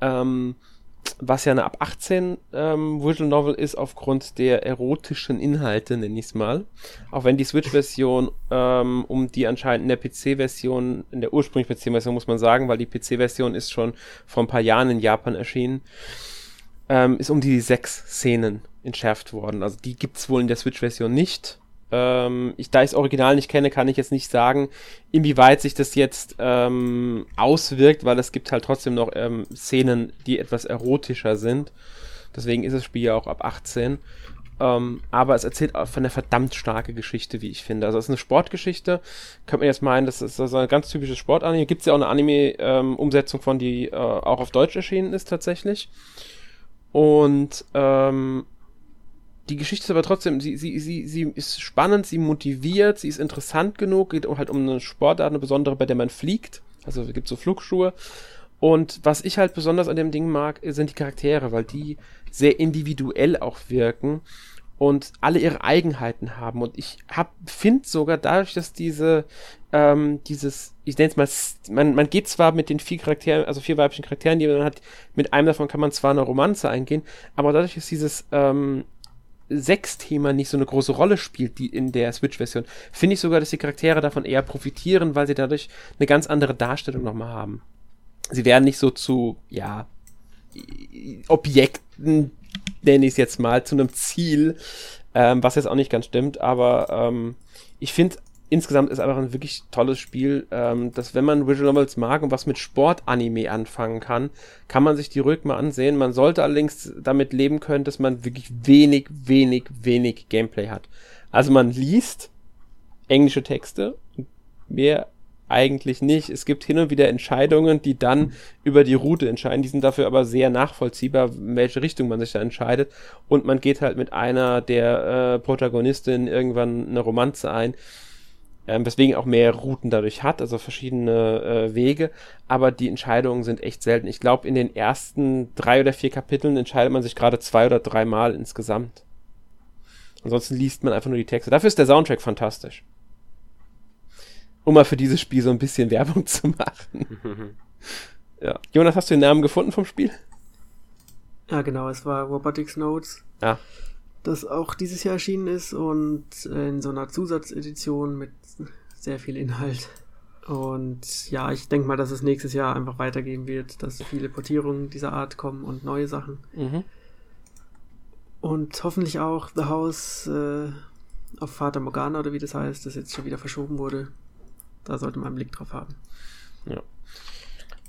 Speaker 1: Ähm, was ja eine ab 18 ähm, Visual Novel ist, aufgrund der erotischen Inhalte, nenne ich es mal. Auch wenn die Switch-Version, ähm, um die anscheinend in der PC-Version, in der ursprünglichen PC-Version muss man sagen, weil die PC-Version ist schon vor ein paar Jahren in Japan erschienen, ähm, ist um die sechs Szenen entschärft worden. Also die gibt's wohl in der Switch-Version nicht. Ähm, ich, da ich das Original nicht kenne, kann ich jetzt nicht sagen, inwieweit sich das jetzt ähm, auswirkt, weil es gibt halt trotzdem noch ähm, Szenen, die etwas erotischer sind. Deswegen ist das Spiel ja auch ab 18. Ähm, aber es erzählt auch von einer verdammt starke Geschichte, wie ich finde. Also es ist eine Sportgeschichte. Könnte man jetzt meinen, das ist also ein ganz typisches Sportanime. Gibt es ja auch eine Anime-Umsetzung von, die äh, auch auf Deutsch erschienen ist tatsächlich. Und ähm, die Geschichte ist aber trotzdem, sie, sie, sie, sie ist spannend, sie motiviert, sie ist interessant genug, geht halt um eine Sportart, eine besondere, bei der man fliegt. Also es gibt so Flugschuhe. Und was ich halt besonders an dem Ding mag, sind die Charaktere, weil die sehr individuell auch wirken und alle ihre Eigenheiten haben. Und ich finde sogar dadurch, dass diese, ähm, dieses, ich nenne es mal, man, man geht zwar mit den vier Charakteren, also vier weiblichen Charakteren, die man hat, mit einem davon kann man zwar eine Romanze eingehen, aber dadurch ist dieses ähm, Sex-Thema nicht so eine große Rolle spielt, die in der Switch-Version, finde ich sogar, dass die Charaktere davon eher profitieren, weil sie dadurch eine ganz andere Darstellung nochmal haben. Sie werden nicht so zu, ja, Objekten, nenne ich es jetzt mal, zu einem Ziel, ähm, was jetzt auch nicht ganz stimmt, aber ähm, ich finde insgesamt ist einfach ein wirklich tolles Spiel, ähm, dass wenn man Visual Novels mag und was mit Sportanime anfangen kann, kann man sich die ruhig mal ansehen. Man sollte allerdings damit leben können, dass man wirklich wenig, wenig, wenig Gameplay hat. Also man liest englische Texte, mehr eigentlich nicht. Es gibt hin und wieder Entscheidungen, die dann über die Route entscheiden. Die sind dafür aber sehr nachvollziehbar, in welche Richtung man sich da entscheidet. Und man geht halt mit einer der äh, Protagonistinnen irgendwann eine Romanze ein ähm, weswegen auch mehr Routen dadurch hat, also verschiedene äh, Wege, aber die Entscheidungen sind echt selten. Ich glaube, in den ersten drei oder vier Kapiteln entscheidet man sich gerade zwei oder dreimal insgesamt. Ansonsten liest man einfach nur die Texte. Dafür ist der Soundtrack Um mal für dieses Spiel so ein bisschen Werbung zu machen. ja. Jonas, hast du den Namen gefunden vom Spiel?
Speaker 2: Ja, genau, es war Robotics Notes.
Speaker 1: Ja
Speaker 2: das auch dieses Jahr erschienen ist und in so einer Zusatzedition mit sehr viel Inhalt. Und ja, ich denke mal, dass es nächstes Jahr einfach weitergehen wird, dass viele Portierungen dieser Art kommen und neue Sachen. Mhm. Und hoffentlich auch The House äh, auf Vater Morgana oder wie das heißt, das jetzt schon wieder verschoben wurde. Da sollte man einen Blick drauf haben.
Speaker 1: Ja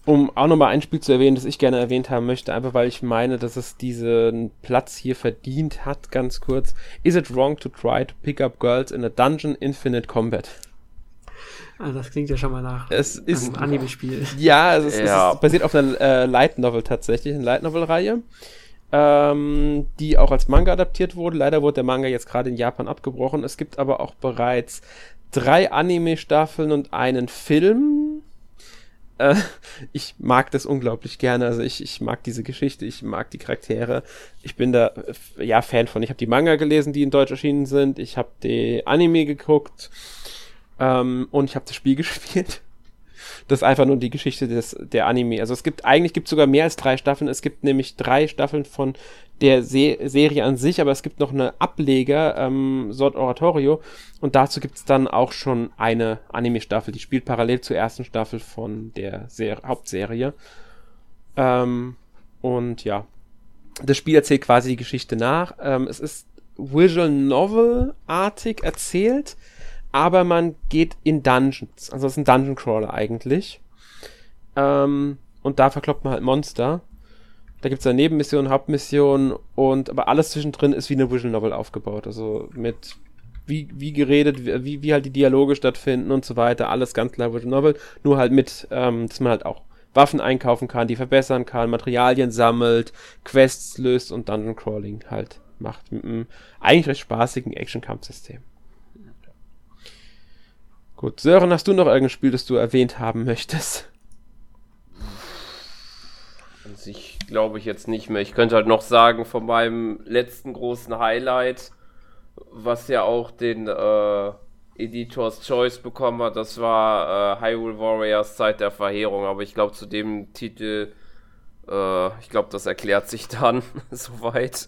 Speaker 1: um auch nochmal ein Spiel zu erwähnen, das ich gerne erwähnt haben möchte, einfach weil ich meine, dass es diesen Platz hier verdient hat, ganz kurz. Is it wrong to try to pick up girls in a dungeon infinite combat?
Speaker 2: Also das klingt ja schon mal nach
Speaker 1: es ist,
Speaker 2: einem Anime-Spiel.
Speaker 1: Ja, es, ist, ja. es ist basiert auf einer äh, Light Novel tatsächlich, eine Light Novel-Reihe, ähm, die auch als Manga adaptiert wurde. Leider wurde der Manga jetzt gerade in Japan abgebrochen. Es gibt aber auch bereits drei Anime-Staffeln und einen Film äh, ich mag das unglaublich gerne. Also ich, ich mag diese Geschichte, ich mag die Charaktere. Ich bin da äh, ja Fan von. Ich habe die Manga gelesen, die in Deutsch erschienen sind. Ich habe die Anime geguckt ähm, und ich habe das Spiel gespielt. Das ist einfach nur die Geschichte des, der Anime. Also es gibt, eigentlich gibt sogar mehr als drei Staffeln. Es gibt nämlich drei Staffeln von der Se Serie an sich, aber es gibt noch eine Ableger, ähm, Sword Oratorio, und dazu gibt es dann auch schon eine Anime-Staffel, die spielt parallel zur ersten Staffel von der Ser Hauptserie. Ähm, und ja, das Spiel erzählt quasi die Geschichte nach. Ähm, es ist Visual Novel-artig erzählt, aber man geht in Dungeons. Also es ist ein Dungeon Crawler eigentlich. Ähm, und da verkloppt man halt Monster. Da gibt es dann Nebenmissionen, Hauptmissionen und aber alles zwischendrin ist wie eine Visual Novel aufgebaut. Also mit wie, wie geredet, wie, wie halt die Dialoge stattfinden und so weiter. Alles ganz klar Visual Novel. Nur halt mit, ähm, dass man halt auch Waffen einkaufen kann, die verbessern kann, Materialien sammelt, Quests löst und Dungeon Crawling halt macht. Mit einem eigentlich recht spaßigen Action-Kampfsystem. Gut, Sören, hast du noch irgendein Spiel, das du erwähnt haben möchtest?
Speaker 3: Ich glaube ich jetzt nicht mehr. Ich könnte halt noch sagen, von meinem letzten großen Highlight, was ja auch den äh, Editors Choice bekommen hat, das war äh, Hyrule Warriors Zeit der Verheerung. Aber ich glaube, zu dem Titel, äh, ich glaube, das erklärt sich dann soweit.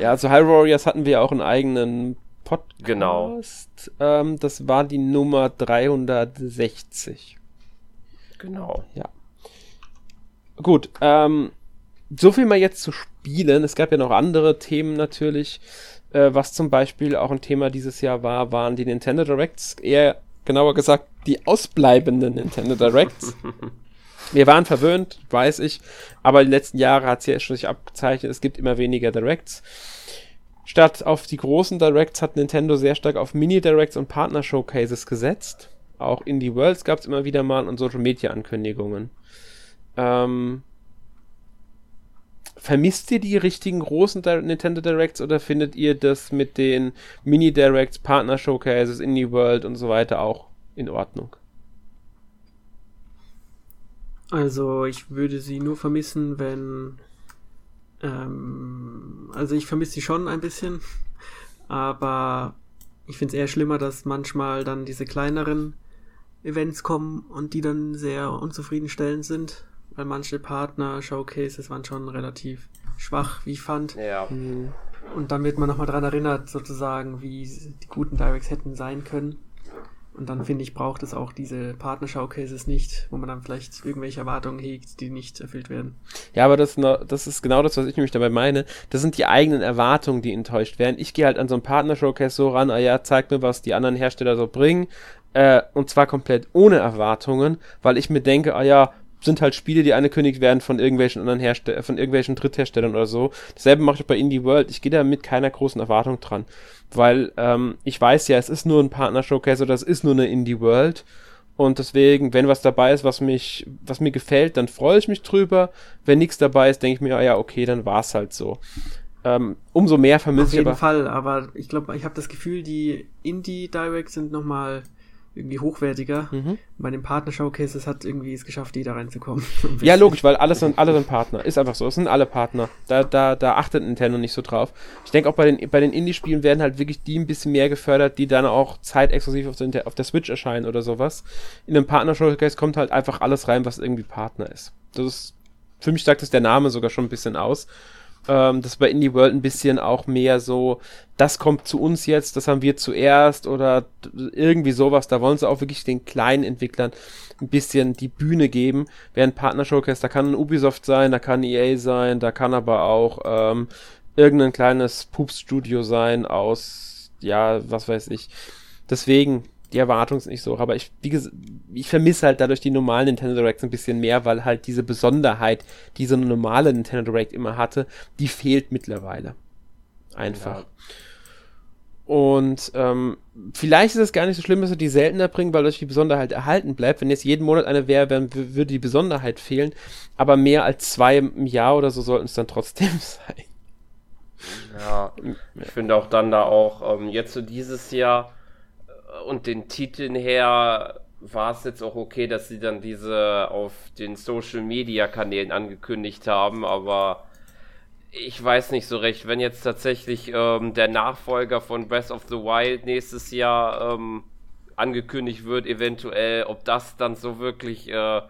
Speaker 1: ja, also Hyrule Warriors hatten wir auch einen eigenen Podcast.
Speaker 3: Genau.
Speaker 1: Ähm, das war die Nummer 360.
Speaker 3: Genau.
Speaker 1: Ja. Gut, ähm, so viel mal jetzt zu spielen. Es gab ja noch andere Themen natürlich. Äh, was zum Beispiel auch ein Thema dieses Jahr war, waren die Nintendo Directs. Eher genauer gesagt, die ausbleibenden Nintendo Directs. Wir waren verwöhnt, weiß ich, aber die letzten Jahre hat es ja schon sich abgezeichnet, es gibt immer weniger Directs. Statt auf die großen Directs hat Nintendo sehr stark auf Mini-Directs und Partner-Showcases gesetzt. Auch in die Worlds gab es immer wieder mal und Social-Media-Ankündigungen. Ähm, vermisst ihr die richtigen großen Nintendo Directs oder findet ihr das mit den Mini-Directs, Partner-Showcases, Indie World und so weiter auch in Ordnung?
Speaker 2: Also ich würde sie nur vermissen, wenn ähm, also ich vermisse sie schon ein bisschen, aber ich finde es eher schlimmer, dass manchmal dann diese kleineren Events kommen und die dann sehr unzufriedenstellend sind, weil manche Partner-Showcases waren schon relativ schwach, wie ich fand.
Speaker 3: Ja.
Speaker 2: Mhm. Und dann wird man nochmal dran erinnert, sozusagen, wie die guten Directs hätten sein können. Und dann finde ich, braucht es auch diese Partner-Showcases nicht, wo man dann vielleicht irgendwelche Erwartungen hegt, die nicht erfüllt werden.
Speaker 1: Ja, aber das, das ist genau das, was ich nämlich dabei meine. Das sind die eigenen Erwartungen, die enttäuscht werden. Ich gehe halt an so ein Partner-Showcase so ran, ah ja, zeig mir, was die anderen Hersteller so bringen. Äh, und zwar komplett ohne Erwartungen, weil ich mir denke, ah ja, sind halt Spiele, die angekündigt werden von irgendwelchen anderen Herstellern, von irgendwelchen Drittherstellern oder so. Dasselbe mache ich bei Indie World. Ich gehe da mit keiner großen Erwartung dran. Weil ähm, ich weiß ja, es ist nur ein Partner-Showcase oder es ist nur eine Indie World. Und deswegen, wenn was dabei ist, was mich, was mir gefällt, dann freue ich mich drüber. Wenn nichts dabei ist, denke ich mir, ah ja, okay, dann war es halt so. Ähm, umso mehr vermisse
Speaker 2: ich
Speaker 1: aber.
Speaker 2: Auf jeden Fall, aber ich glaube, ich habe das Gefühl, die Indie Directs sind nochmal irgendwie hochwertiger. Mhm. Bei den Partner-Showcases hat irgendwie es geschafft, jeder reinzukommen.
Speaker 1: ja, logisch, weil alles sind, alle sind Partner. Ist einfach so. Es sind alle Partner. Da, da, da achtet Nintendo nicht so drauf. Ich denke auch bei den, bei den Indie-Spielen werden halt wirklich die ein bisschen mehr gefördert, die dann auch zeitexklusiv auf, auf der Switch erscheinen oder sowas. In einem Partner-Showcase kommt halt einfach alles rein, was irgendwie Partner ist. Das ist, für mich sagt das der Name sogar schon ein bisschen aus ähm, das bei Indie World ein bisschen auch mehr so, das kommt zu uns jetzt, das haben wir zuerst oder irgendwie sowas. Da wollen sie auch wirklich den kleinen Entwicklern ein bisschen die Bühne geben. Während Partner Showcase, da kann Ubisoft sein, da kann EA sein, da kann aber auch ähm, irgendein kleines Pups-Studio sein aus, ja, was weiß ich. Deswegen, die Erwartung ist nicht so hoch, aber ich, wie gesagt, ich vermisse halt dadurch die normalen Nintendo Directs ein bisschen mehr, weil halt diese Besonderheit, die so eine normale Nintendo Direct immer hatte, die fehlt mittlerweile. Einfach. Ja. Und ähm, vielleicht ist es gar nicht so schlimm, dass wir die seltener bringen, weil euch die Besonderheit erhalten bleibt. Wenn jetzt jeden Monat eine wäre, dann würde die Besonderheit fehlen. Aber mehr als zwei im Jahr oder so sollten es dann trotzdem sein.
Speaker 3: Ja, ich finde auch dann da auch ähm, jetzt so dieses Jahr und den Titeln her war es jetzt auch okay, dass sie dann diese auf den Social Media Kanälen angekündigt haben, aber ich weiß nicht so recht, wenn jetzt tatsächlich ähm, der Nachfolger von Breath of the Wild nächstes Jahr ähm, angekündigt wird, eventuell, ob das dann so wirklich äh,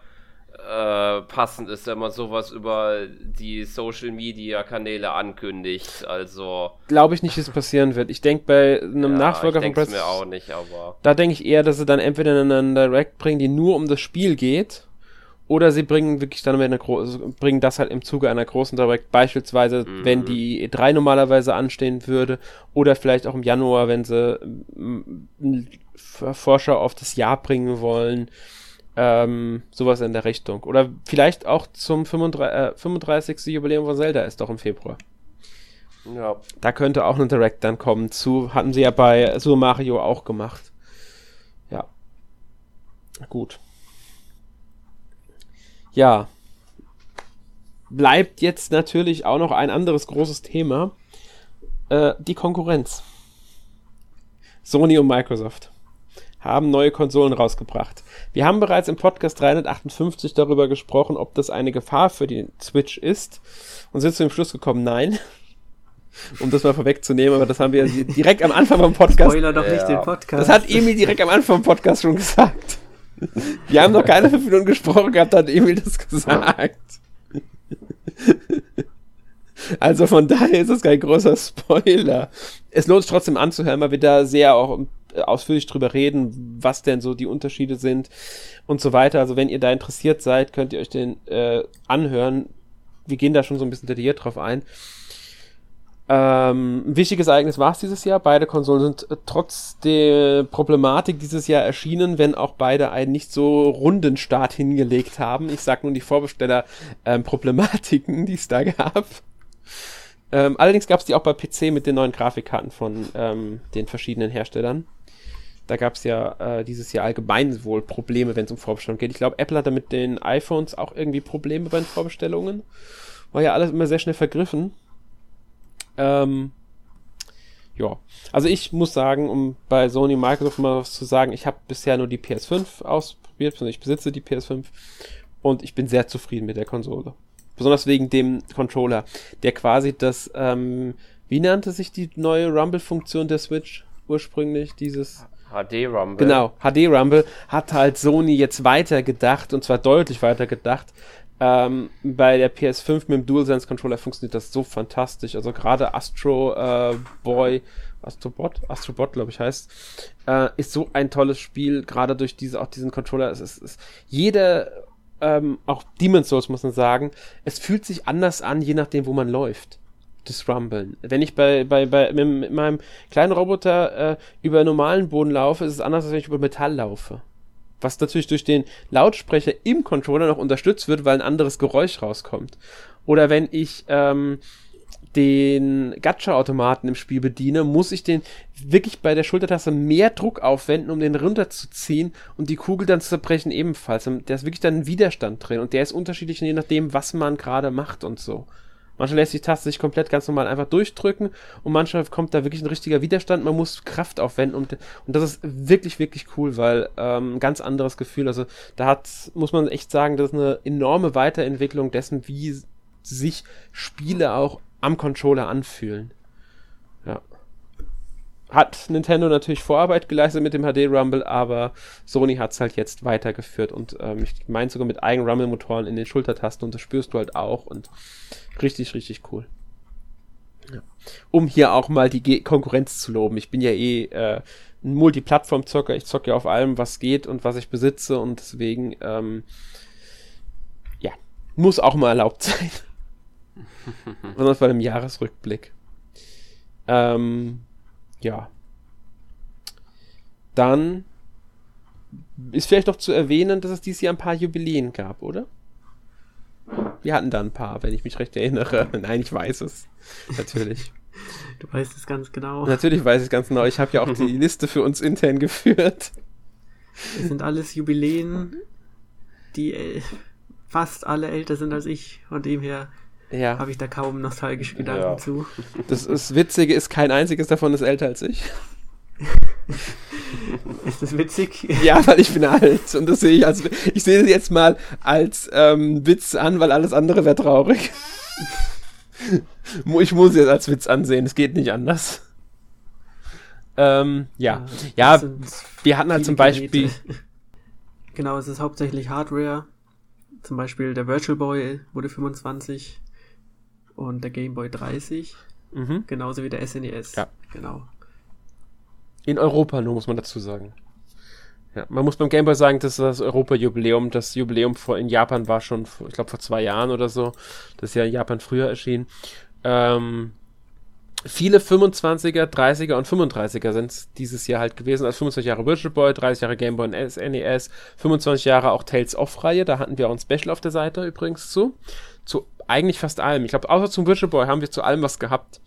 Speaker 3: äh, passend ist, wenn man sowas über die Social Media Kanäle ankündigt. Also
Speaker 1: glaube ich nicht, dass es passieren wird. Ich denke bei einem ja, Nachfolger von
Speaker 3: Breath mir auch nicht, aber
Speaker 1: da denke ich eher, dass sie dann entweder einen Direct bringen, die nur um das Spiel geht. Oder sie bringen wirklich dann eine bringen das halt im Zuge einer großen Direct, beispielsweise mhm. wenn die E3 normalerweise anstehen würde, oder vielleicht auch im Januar, wenn sie Vorschau auf das Jahr bringen wollen. Ähm, sowas in der Richtung. Oder vielleicht auch zum 35, äh, 35. Jubiläum von Zelda ist doch im Februar. Ja. Da könnte auch ein Direct dann kommen zu. Hatten sie ja bei Super Mario auch gemacht. Ja. Gut. Ja. Bleibt jetzt natürlich auch noch ein anderes großes Thema. Äh, die Konkurrenz. Sony und Microsoft haben neue Konsolen rausgebracht. Wir haben bereits im Podcast 358 darüber gesprochen, ob das eine Gefahr für die Switch ist und sind zu dem Schluss gekommen, nein. Um das mal vorwegzunehmen, aber das haben wir direkt am Anfang vom Podcast.
Speaker 2: Spoiler doch nicht den Podcast.
Speaker 1: Das hat Emil direkt am Anfang vom Podcast schon gesagt. Wir haben noch keine fünf Minuten gesprochen gehabt, hat Emil das gesagt. Also von daher ist es kein großer Spoiler. Es lohnt sich trotzdem anzuhören, weil wir da sehr auch ausführlich drüber reden, was denn so die Unterschiede sind und so weiter. Also wenn ihr da interessiert seid, könnt ihr euch den äh, anhören. Wir gehen da schon so ein bisschen detailliert drauf ein. Ähm, ein wichtiges Ereignis war es dieses Jahr. Beide Konsolen sind äh, trotz der Problematik dieses Jahr erschienen, wenn auch beide einen nicht so runden Start hingelegt haben. Ich sag nur die Vorbesteller-Problematiken, ähm, die es da gab. Ähm, allerdings gab es die auch bei PC mit den neuen Grafikkarten von ähm, den verschiedenen Herstellern. Da gab es ja äh, dieses Jahr allgemein wohl Probleme, wenn es um Vorbestellungen geht. Ich glaube, Apple hatte mit den iPhones auch irgendwie Probleme bei den Vorbestellungen. War ja alles immer sehr schnell vergriffen. Ähm, ja, also ich muss sagen, um bei Sony Microsoft mal was zu sagen, ich habe bisher nur die PS5 ausprobiert, ich besitze die PS5 und ich bin sehr zufrieden mit der Konsole. Besonders wegen dem Controller, der quasi das, ähm, wie nannte sich die neue Rumble-Funktion der Switch ursprünglich? Dieses
Speaker 3: HD Rumble.
Speaker 1: Genau, HD Rumble hat halt Sony jetzt weitergedacht und zwar deutlich weitergedacht. Ähm, bei der PS5 mit dem DualSense Controller funktioniert das so fantastisch. Also gerade Astro äh, Boy, Astrobot, Astrobot glaube ich heißt, äh, ist so ein tolles Spiel. Gerade durch diese auch diesen Controller. Es ist, ist jede ähm, auch Demon's Souls muss man sagen, es fühlt sich anders an, je nachdem, wo man läuft. Das Rumblen. Wenn ich bei, bei, bei mit, mit meinem kleinen Roboter äh, über normalen Boden laufe, ist es anders, als wenn ich über Metall laufe. Was natürlich durch den Lautsprecher im Controller noch unterstützt wird, weil ein anderes Geräusch rauskommt. Oder wenn ich ähm, den Gacha-Automaten im Spiel bediene, muss ich den wirklich bei der Schultertaste mehr Druck aufwenden, um den runterzuziehen und die Kugel dann zu zerbrechen ebenfalls. Da ist wirklich dann ein Widerstand drin und der ist unterschiedlich je nachdem, was man gerade macht und so. Manchmal lässt die Taste sich komplett ganz normal einfach durchdrücken und manchmal kommt da wirklich ein richtiger Widerstand. Man muss Kraft aufwenden und, und das ist wirklich, wirklich cool, weil ähm, ganz anderes Gefühl. Also da hat, muss man echt sagen, das ist eine enorme Weiterentwicklung dessen, wie sich Spiele auch am Controller anfühlen. Ja. Hat Nintendo natürlich Vorarbeit geleistet mit dem HD Rumble, aber Sony hat es halt jetzt weitergeführt und ähm, ich meine sogar mit eigenen Rumble-Motoren in den Schultertasten und das spürst du halt auch und richtig, richtig cool. Ja. Um hier auch mal die Ge Konkurrenz zu loben. Ich bin ja eh äh, ein Multiplattform-Zocker. Ich zocke ja auf allem, was geht und was ich besitze und deswegen, ähm, ja, muss auch mal erlaubt sein. Besonders bei einem Jahresrückblick. Ähm, ja. Dann ist vielleicht noch zu erwähnen, dass es dieses Jahr ein paar Jubiläen gab, oder? Wir hatten da ein paar, wenn ich mich recht erinnere. Nein, ich weiß es. Natürlich.
Speaker 2: Du weißt es ganz genau.
Speaker 1: Natürlich weiß ich es ganz genau. Ich habe ja auch die Liste für uns intern geführt.
Speaker 2: Es sind alles Jubiläen, die äh, fast alle älter sind als ich. Von dem her ja. habe ich da kaum nostalgische Gedanken ja. zu.
Speaker 1: Das ist, Witzige ist, kein einziges davon ist älter als ich.
Speaker 2: ist das witzig?
Speaker 1: Ja, weil ich bin alt und das sehe ich als ich sehe es jetzt mal als ähm, Witz an, weil alles andere wäre traurig. ich muss es jetzt als Witz ansehen, es geht nicht anders. Ähm, ja, ja, wir hatten halt zum Beispiel.
Speaker 2: Genau, es ist hauptsächlich Hardware. Zum Beispiel der Virtual Boy wurde 25 und der Game Boy 30. Mhm. Genauso wie der SNES.
Speaker 1: Ja.
Speaker 2: Genau.
Speaker 1: In Europa nur, muss man dazu sagen. Ja, man muss beim Game Boy sagen, das ist das Europa-Jubiläum. Das Jubiläum vor, in Japan war schon, ich glaube, vor zwei Jahren oder so. Das ist ja in Japan früher erschienen. Ähm, viele 25er, 30er und 35er sind dieses Jahr halt gewesen. Also 25 Jahre Virtual Boy, 30 Jahre Game Boy und SNES, 25 Jahre auch Tales of-Reihe. Da hatten wir auch ein Special auf der Seite übrigens zu. Zu eigentlich fast allem. Ich glaube, außer zum Virtual Boy haben wir zu allem was gehabt.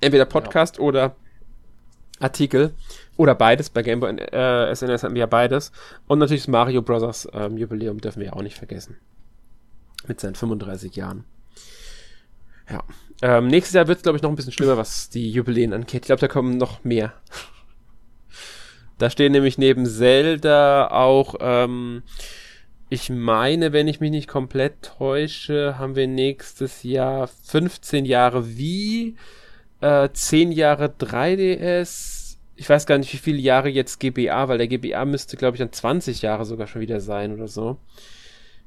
Speaker 1: Entweder Podcast ja. oder Artikel. Oder beides. Bei Game Boy und äh, SNS hatten wir ja beides. Und natürlich das Mario Bros. Ähm, Jubiläum dürfen wir ja auch nicht vergessen. Mit seinen 35 Jahren. Ja. Ähm, nächstes Jahr wird es, glaube ich, noch ein bisschen schlimmer, was die Jubiläen angeht. Ich glaube, da kommen noch mehr. Da stehen nämlich neben Zelda auch, ähm, ich meine, wenn ich mich nicht komplett täusche, haben wir nächstes Jahr 15 Jahre Wii, äh, 10 Jahre 3DS. Ich weiß gar nicht, wie viele Jahre jetzt GBA, weil der GBA müsste, glaube ich, dann 20 Jahre sogar schon wieder sein oder so.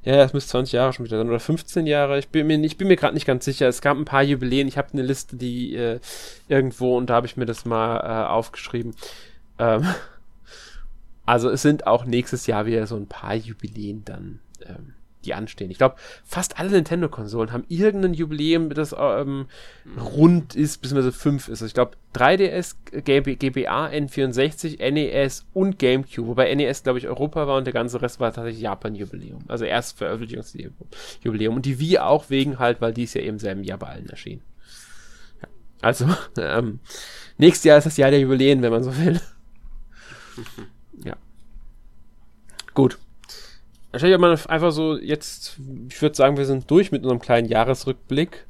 Speaker 1: Ja, es müsste 20 Jahre schon wieder sein oder 15 Jahre. Ich bin mir, ich bin mir gerade nicht ganz sicher. Es gab ein paar Jubiläen. Ich habe eine Liste, die äh, irgendwo und da habe ich mir das mal äh, aufgeschrieben. Ähm, also es sind auch nächstes Jahr wieder so ein paar Jubiläen dann, ähm, die anstehen. Ich glaube, fast alle Nintendo-Konsolen haben irgendein Jubiläum, das ähm, rund ist, beziehungsweise fünf ist. Also ich glaube, 3DS, GB, GBA, N64, NES und GameCube. Wobei NES, glaube ich, Europa war und der ganze Rest war tatsächlich Japan-Jubiläum. Also erst Veröffentlichungsjubiläum. Und die Wii auch wegen halt, weil die ist ja eben selben Jahr bei allen erschienen. Ja. Also, ähm, nächstes Jahr ist das Jahr der Jubiläen, wenn man so will. ja. Gut. Wahrscheinlich mal einfach so jetzt, ich würde sagen, wir sind durch mit unserem kleinen Jahresrückblick.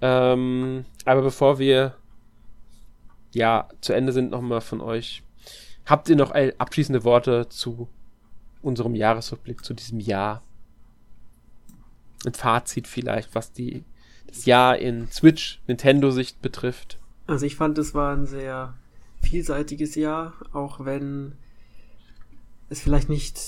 Speaker 1: Ähm, aber bevor wir ja zu Ende sind, nochmal von euch. Habt ihr noch abschließende Worte zu unserem Jahresrückblick, zu diesem Jahr? Ein Fazit vielleicht, was die, das Jahr in Switch, Nintendo-Sicht betrifft.
Speaker 2: Also ich fand, es war ein sehr vielseitiges Jahr, auch wenn es vielleicht nicht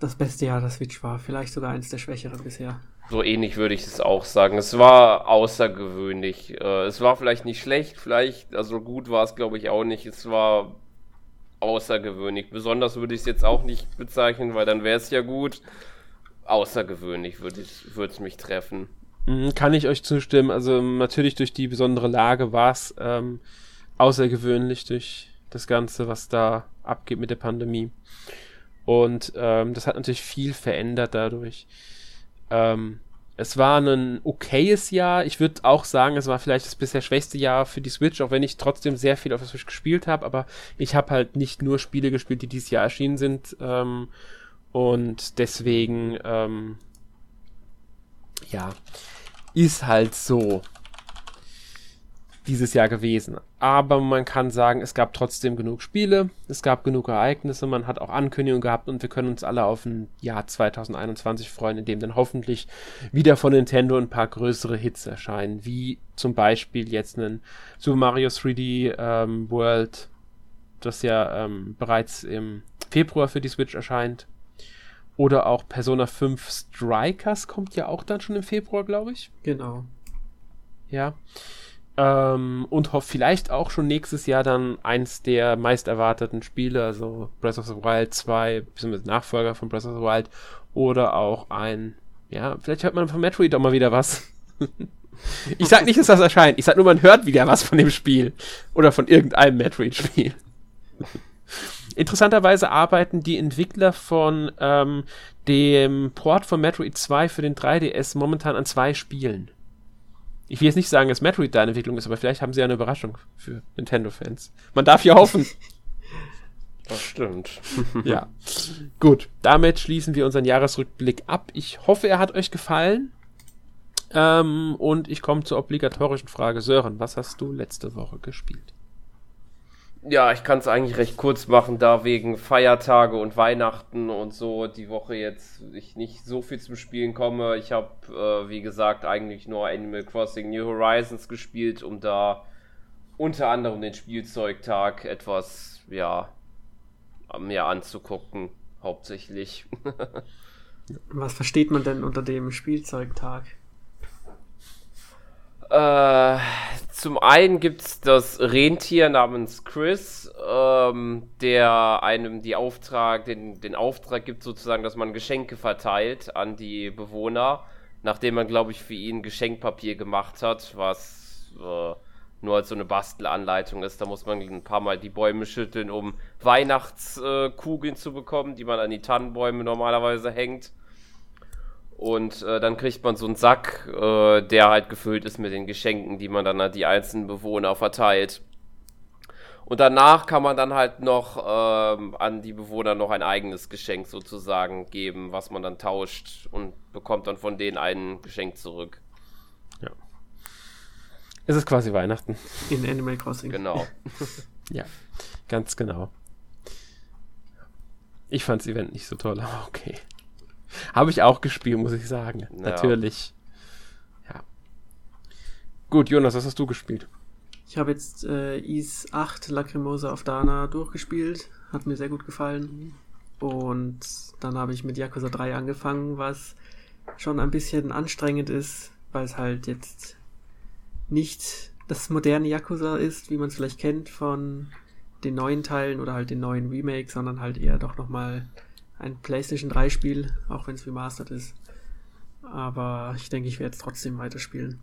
Speaker 2: das beste Jahr der Switch war. Vielleicht sogar eins der schwächeren bisher.
Speaker 3: So ähnlich würde ich es auch sagen. Es war außergewöhnlich. Äh, es war vielleicht nicht schlecht, vielleicht, also gut war es glaube ich auch nicht. Es war außergewöhnlich. Besonders würde ich es jetzt auch nicht bezeichnen, weil dann wäre es ja gut. Außergewöhnlich würde es mich treffen.
Speaker 1: Mhm, kann ich euch zustimmen. Also natürlich durch die besondere Lage war es ähm, außergewöhnlich durch das Ganze, was da abgeht mit der Pandemie. Und ähm, das hat natürlich viel verändert dadurch. Ähm, es war ein okayes Jahr. Ich würde auch sagen, es war vielleicht das bisher schwächste Jahr für die Switch, auch wenn ich trotzdem sehr viel auf der Switch gespielt habe. Aber ich habe halt nicht nur Spiele gespielt, die dieses Jahr erschienen sind. Ähm, und deswegen, ähm, ja, ist halt so dieses Jahr gewesen. Aber man kann sagen, es gab trotzdem genug Spiele, es gab genug Ereignisse, man hat auch Ankündigungen gehabt und wir können uns alle auf ein Jahr 2021 freuen, in dem dann hoffentlich wieder von Nintendo ein paar größere Hits erscheinen, wie zum Beispiel jetzt ein Super Mario 3D ähm, World, das ja ähm, bereits im Februar für die Switch erscheint. Oder auch Persona 5 Strikers kommt ja auch dann schon im Februar, glaube ich.
Speaker 2: Genau.
Speaker 1: Ja. Ähm, und vielleicht auch schon nächstes Jahr dann eins der meist erwarteten Spiele, also Breath of the Wild 2, beziehungsweise Nachfolger von Breath of the Wild, oder auch ein, ja, vielleicht hört man von Metroid auch mal wieder was. ich sag nicht, dass das erscheint, ich sag nur, man hört wieder was von dem Spiel. Oder von irgendeinem Metroid-Spiel. Interessanterweise arbeiten die Entwickler von ähm, dem Port von Metroid 2 für den 3DS momentan an zwei Spielen. Ich will jetzt nicht sagen, dass Metroid da Entwicklung ist, aber vielleicht haben sie ja eine Überraschung für Nintendo-Fans. Man darf ja hoffen.
Speaker 3: Das stimmt.
Speaker 1: ja. Gut, damit schließen wir unseren Jahresrückblick ab. Ich hoffe, er hat euch gefallen. Ähm, und ich komme zur obligatorischen Frage. Sören, was hast du letzte Woche gespielt?
Speaker 3: Ja, ich kann es eigentlich recht kurz machen, da wegen Feiertage und Weihnachten und so die Woche jetzt ich nicht so viel zum Spielen komme. Ich habe, äh, wie gesagt, eigentlich nur Animal Crossing New Horizons gespielt, um da unter anderem den Spielzeugtag etwas, ja, mehr anzugucken, hauptsächlich.
Speaker 2: Was versteht man denn unter dem Spielzeugtag?
Speaker 3: Äh, zum einen gibt es das Rentier namens Chris, ähm, der einem die Auftrag, den, den Auftrag gibt sozusagen, dass man Geschenke verteilt an die Bewohner, nachdem man, glaube ich, für ihn Geschenkpapier gemacht hat, was äh, nur als so eine Bastelanleitung ist. Da muss man ein paar Mal die Bäume schütteln, um Weihnachtskugeln zu bekommen, die man an die Tannenbäume normalerweise hängt. Und äh, dann kriegt man so einen Sack, äh, der halt gefüllt ist mit den Geschenken, die man dann an die einzelnen Bewohner verteilt. Und danach kann man dann halt noch ähm, an die Bewohner noch ein eigenes Geschenk sozusagen geben, was man dann tauscht und bekommt dann von denen ein Geschenk zurück.
Speaker 1: Ja. Es ist quasi Weihnachten.
Speaker 2: In Animal Crossing.
Speaker 3: Genau.
Speaker 1: ja, ganz genau. Ich fand das Event nicht so toll, aber okay. Habe ich auch gespielt, muss ich sagen. Ja. Natürlich. Ja. Gut, Jonas, was hast du gespielt?
Speaker 2: Ich habe jetzt äh, Is 8 Lacrimosa of Dana durchgespielt. Hat mir sehr gut gefallen. Und dann habe ich mit Yakuza 3 angefangen, was schon ein bisschen anstrengend ist, weil es halt jetzt nicht das moderne Yakuza ist, wie man es vielleicht kennt von den neuen Teilen oder halt den neuen Remake, sondern halt eher doch nochmal ein PlayStation 3 Spiel, auch wenn es remastered ist. Aber ich denke, ich werde es trotzdem weiterspielen.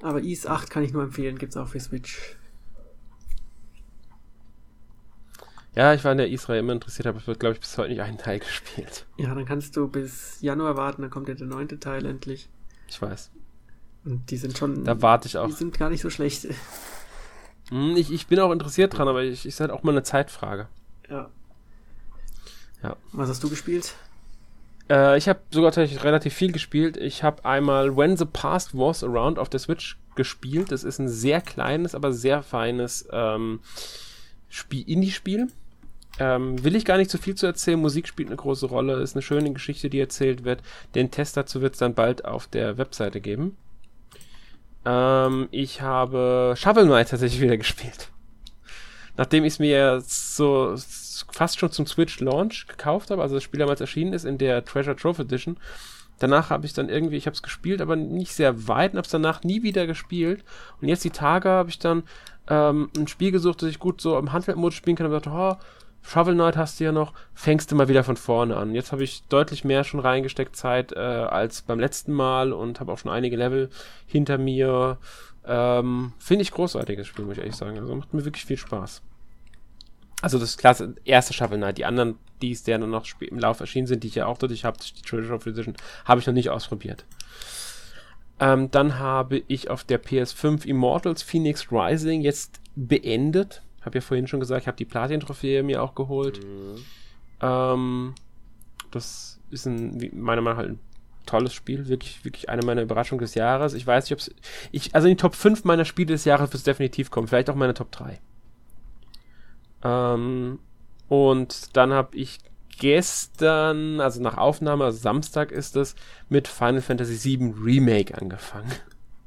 Speaker 2: Aber Is 8 kann ich nur empfehlen, gibt es auch für Switch.
Speaker 1: Ja, ich war in der Israel immer interessiert, aber ich wird, glaube ich, bis heute nicht einen Teil gespielt.
Speaker 2: Ja, dann kannst du bis Januar warten, dann kommt ja der neunte Teil endlich.
Speaker 1: Ich weiß.
Speaker 2: Und die sind schon.
Speaker 1: Da warte ich auch. Die
Speaker 2: sind gar nicht so schlecht.
Speaker 1: Hm, ich, ich bin auch interessiert dran, aber ich, ist halt auch mal eine Zeitfrage.
Speaker 2: Ja.
Speaker 1: Ja.
Speaker 2: Was hast du gespielt?
Speaker 1: Äh, ich habe sogar tatsächlich relativ viel gespielt. Ich habe einmal When the Past Was Around auf der Switch gespielt. Das ist ein sehr kleines, aber sehr feines ähm, Indie-Spiel. Ähm, will ich gar nicht so viel zu erzählen. Musik spielt eine große Rolle. Ist eine schöne Geschichte, die erzählt wird. Den Test dazu wird es dann bald auf der Webseite geben. Ähm, ich habe Shovel Knight tatsächlich wieder gespielt. Nachdem ich es mir so fast schon zum Switch Launch gekauft habe, also das Spiel damals erschienen ist in der Treasure Trove Edition. Danach habe ich dann irgendwie, ich habe es gespielt, aber nicht sehr weit und habe es danach nie wieder gespielt. Und jetzt die Tage habe ich dann ähm, ein Spiel gesucht, das ich gut so im Handwerkmodus spielen kann und dachte, oh, Shovel Knight hast du ja noch, fängst du mal wieder von vorne an. Jetzt habe ich deutlich mehr schon reingesteckt Zeit äh, als beim letzten Mal und habe auch schon einige Level hinter mir. Ähm, Finde ich großartiges Spiel, muss ich ehrlich sagen. Also macht mir wirklich viel Spaß. Also das klasse erste Shovel Knight. Die anderen, die es der noch im Lauf erschienen sind, die ich ja auch dadurch habe, die Treasure of Edition, habe ich noch nicht ausprobiert. Ähm, dann habe ich auf der PS5 Immortals Phoenix Rising jetzt beendet habe ja vorhin schon gesagt, ich habe die Platin-Trophäe mir auch geholt. Mhm. Ähm, das ist ein, meiner Meinung nach halt ein tolles Spiel. Wirklich, wirklich eine meiner Überraschungen des Jahres. Ich weiß nicht, ob es. Ich, also in die Top 5 meiner Spiele des Jahres wird es definitiv kommen. Vielleicht auch meine Top 3. Ähm, und dann habe ich gestern, also nach Aufnahme, also Samstag ist es, mit Final Fantasy VII Remake angefangen.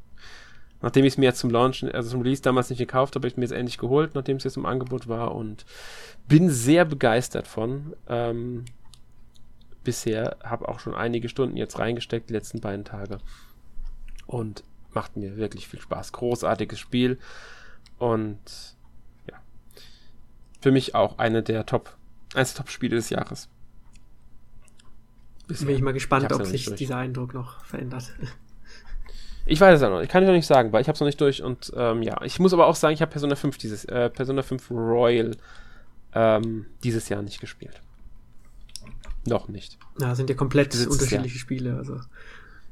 Speaker 1: Nachdem ich es mir jetzt zum Launch, also zum Release damals nicht gekauft habe, habe ich mir jetzt endlich geholt, nachdem es jetzt im Angebot war und bin sehr begeistert von. Ähm, bisher habe auch schon einige Stunden jetzt reingesteckt, die letzten beiden Tage. Und macht mir wirklich viel Spaß. Großartiges Spiel. Und. Für mich auch eine der Top, eines Top-Spiele des Jahres.
Speaker 2: Bisher. Bin ich mal gespannt, ich ob sich durch. dieser Eindruck noch verändert.
Speaker 1: Ich weiß es ja noch. Ich kann es noch nicht sagen, weil ich habe es noch nicht durch. Und ähm, ja, ich muss aber auch sagen, ich habe Persona 5 dieses äh, Persona 5 Royal ähm, dieses Jahr nicht gespielt. Noch nicht.
Speaker 2: Ja, sind ja komplett unterschiedliche Jahr. Spiele. Also.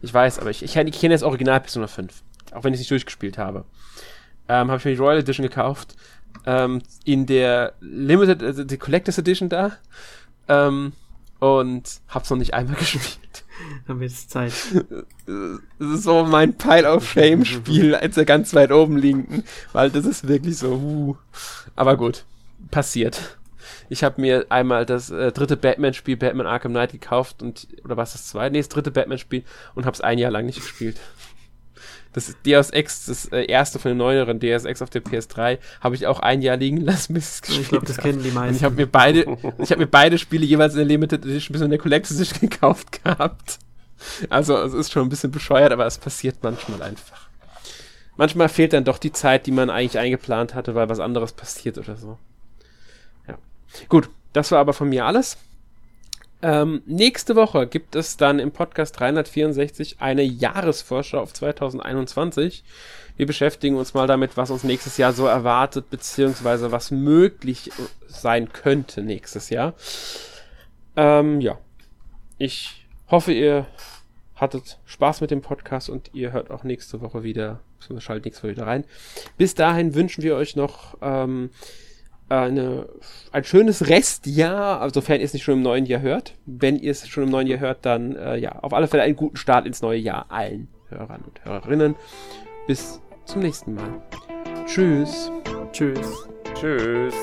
Speaker 1: Ich weiß, aber ich, ich, ich kenne das Original Persona 5. Auch wenn ich es nicht durchgespielt habe. Ähm, habe ich mir die Royal Edition gekauft. Ähm, in der Limited, also die Collectors Edition da. Ähm, und hab's noch nicht einmal gespielt.
Speaker 2: Haben wir jetzt Zeit.
Speaker 1: Das ist so mein Pile of Shame-Spiel, als er ganz weit oben liegen, weil das ist wirklich so, uh. Aber gut, passiert. Ich habe mir einmal das äh, dritte Batman-Spiel, Batman Arkham Knight, gekauft und, oder was das zweite? Nee, das dritte Batman-Spiel und hab's ein Jahr lang nicht gespielt. Das Deus Ex, das äh, erste von den neueren Deus Ex auf der PS3, habe ich auch ein Jahr liegen lassen, bis
Speaker 2: es gespielt Ich glaube, das kennen die meisten.
Speaker 1: Und ich habe mir beide, ich habe mir beide Spiele jeweils in der Limited Edition bis in der Collector's Edition gekauft gehabt. Also es ist schon ein bisschen bescheuert, aber es passiert manchmal einfach. Manchmal fehlt dann doch die Zeit, die man eigentlich eingeplant hatte, weil was anderes passiert oder so. Ja. Gut, das war aber von mir alles. Ähm, nächste Woche gibt es dann im Podcast 364 eine Jahresvorschau auf 2021. Wir beschäftigen uns mal damit, was uns nächstes Jahr so erwartet, beziehungsweise was möglich sein könnte nächstes Jahr. Ähm, ja. Ich hoffe, ihr hattet Spaß mit dem Podcast und ihr hört auch nächste Woche wieder, schaltet nächste Woche wieder rein. Bis dahin wünschen wir euch noch ähm, eine, ein schönes Restjahr, also sofern ihr es nicht schon im neuen Jahr hört. Wenn ihr es schon im neuen Jahr hört, dann äh, ja, auf alle Fälle einen guten Start ins neue Jahr allen Hörern und Hörerinnen. Bis zum nächsten Mal. Tschüss.
Speaker 2: Tschüss.
Speaker 3: Tschüss.